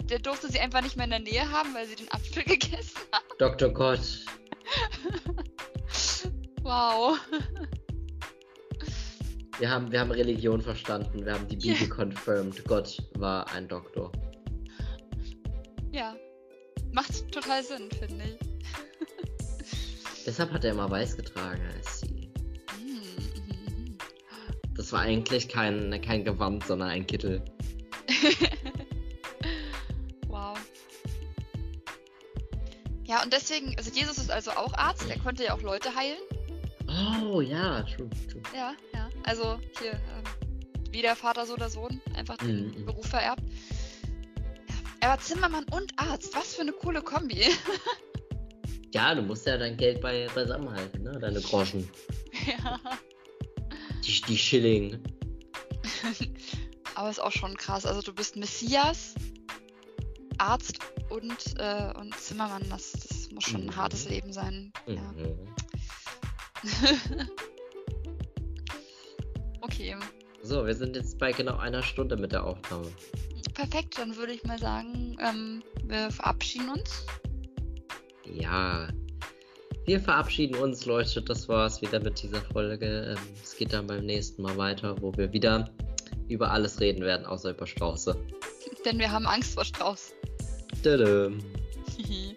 der durfte sie einfach nicht mehr in der Nähe haben, weil sie den Apfel gegessen hat. Dr. Gott. Wow. Wir haben, wir haben Religion verstanden. Wir haben die. Bibel confirmed. Gott war ein Doktor. Ja. Macht total Sinn, finde ich. Deshalb hat er immer weiß getragen als sie. Mm, Das war eigentlich kein, kein Gewand, sondern ein Kittel. Ja, und deswegen, also Jesus ist also auch Arzt, er konnte ja auch Leute heilen. Oh ja, true, true. Ja, ja. Also hier, ähm, wie der Vater, so der Sohn, einfach den Mhm. Beruf vererbt. Ja. Er war Zimmermann und Arzt. Was für eine coole Kombi. Ja, du musst ja dein Geld bei, beisammenhalten, ne? Deine Groschen. ja. Die, die Schilling. Aber ist auch schon krass. Also du bist Messias, Arzt und, äh, und Zimmermann. Das muss schon Mhm. ein hartes Leben sein. Ja. Mhm. okay. So, wir sind jetzt bei genau einer Stunde mit der Aufnahme. Perfekt, dann würde ich mal sagen, ähm, wir verabschieden uns. Ja. Wir verabschieden uns, Leute. Das war's wieder mit dieser Folge. Ähm, es geht dann beim nächsten Mal weiter, wo wir wieder über alles reden werden, außer über Strauße. Denn wir haben Angst vor Strauß. Tadam.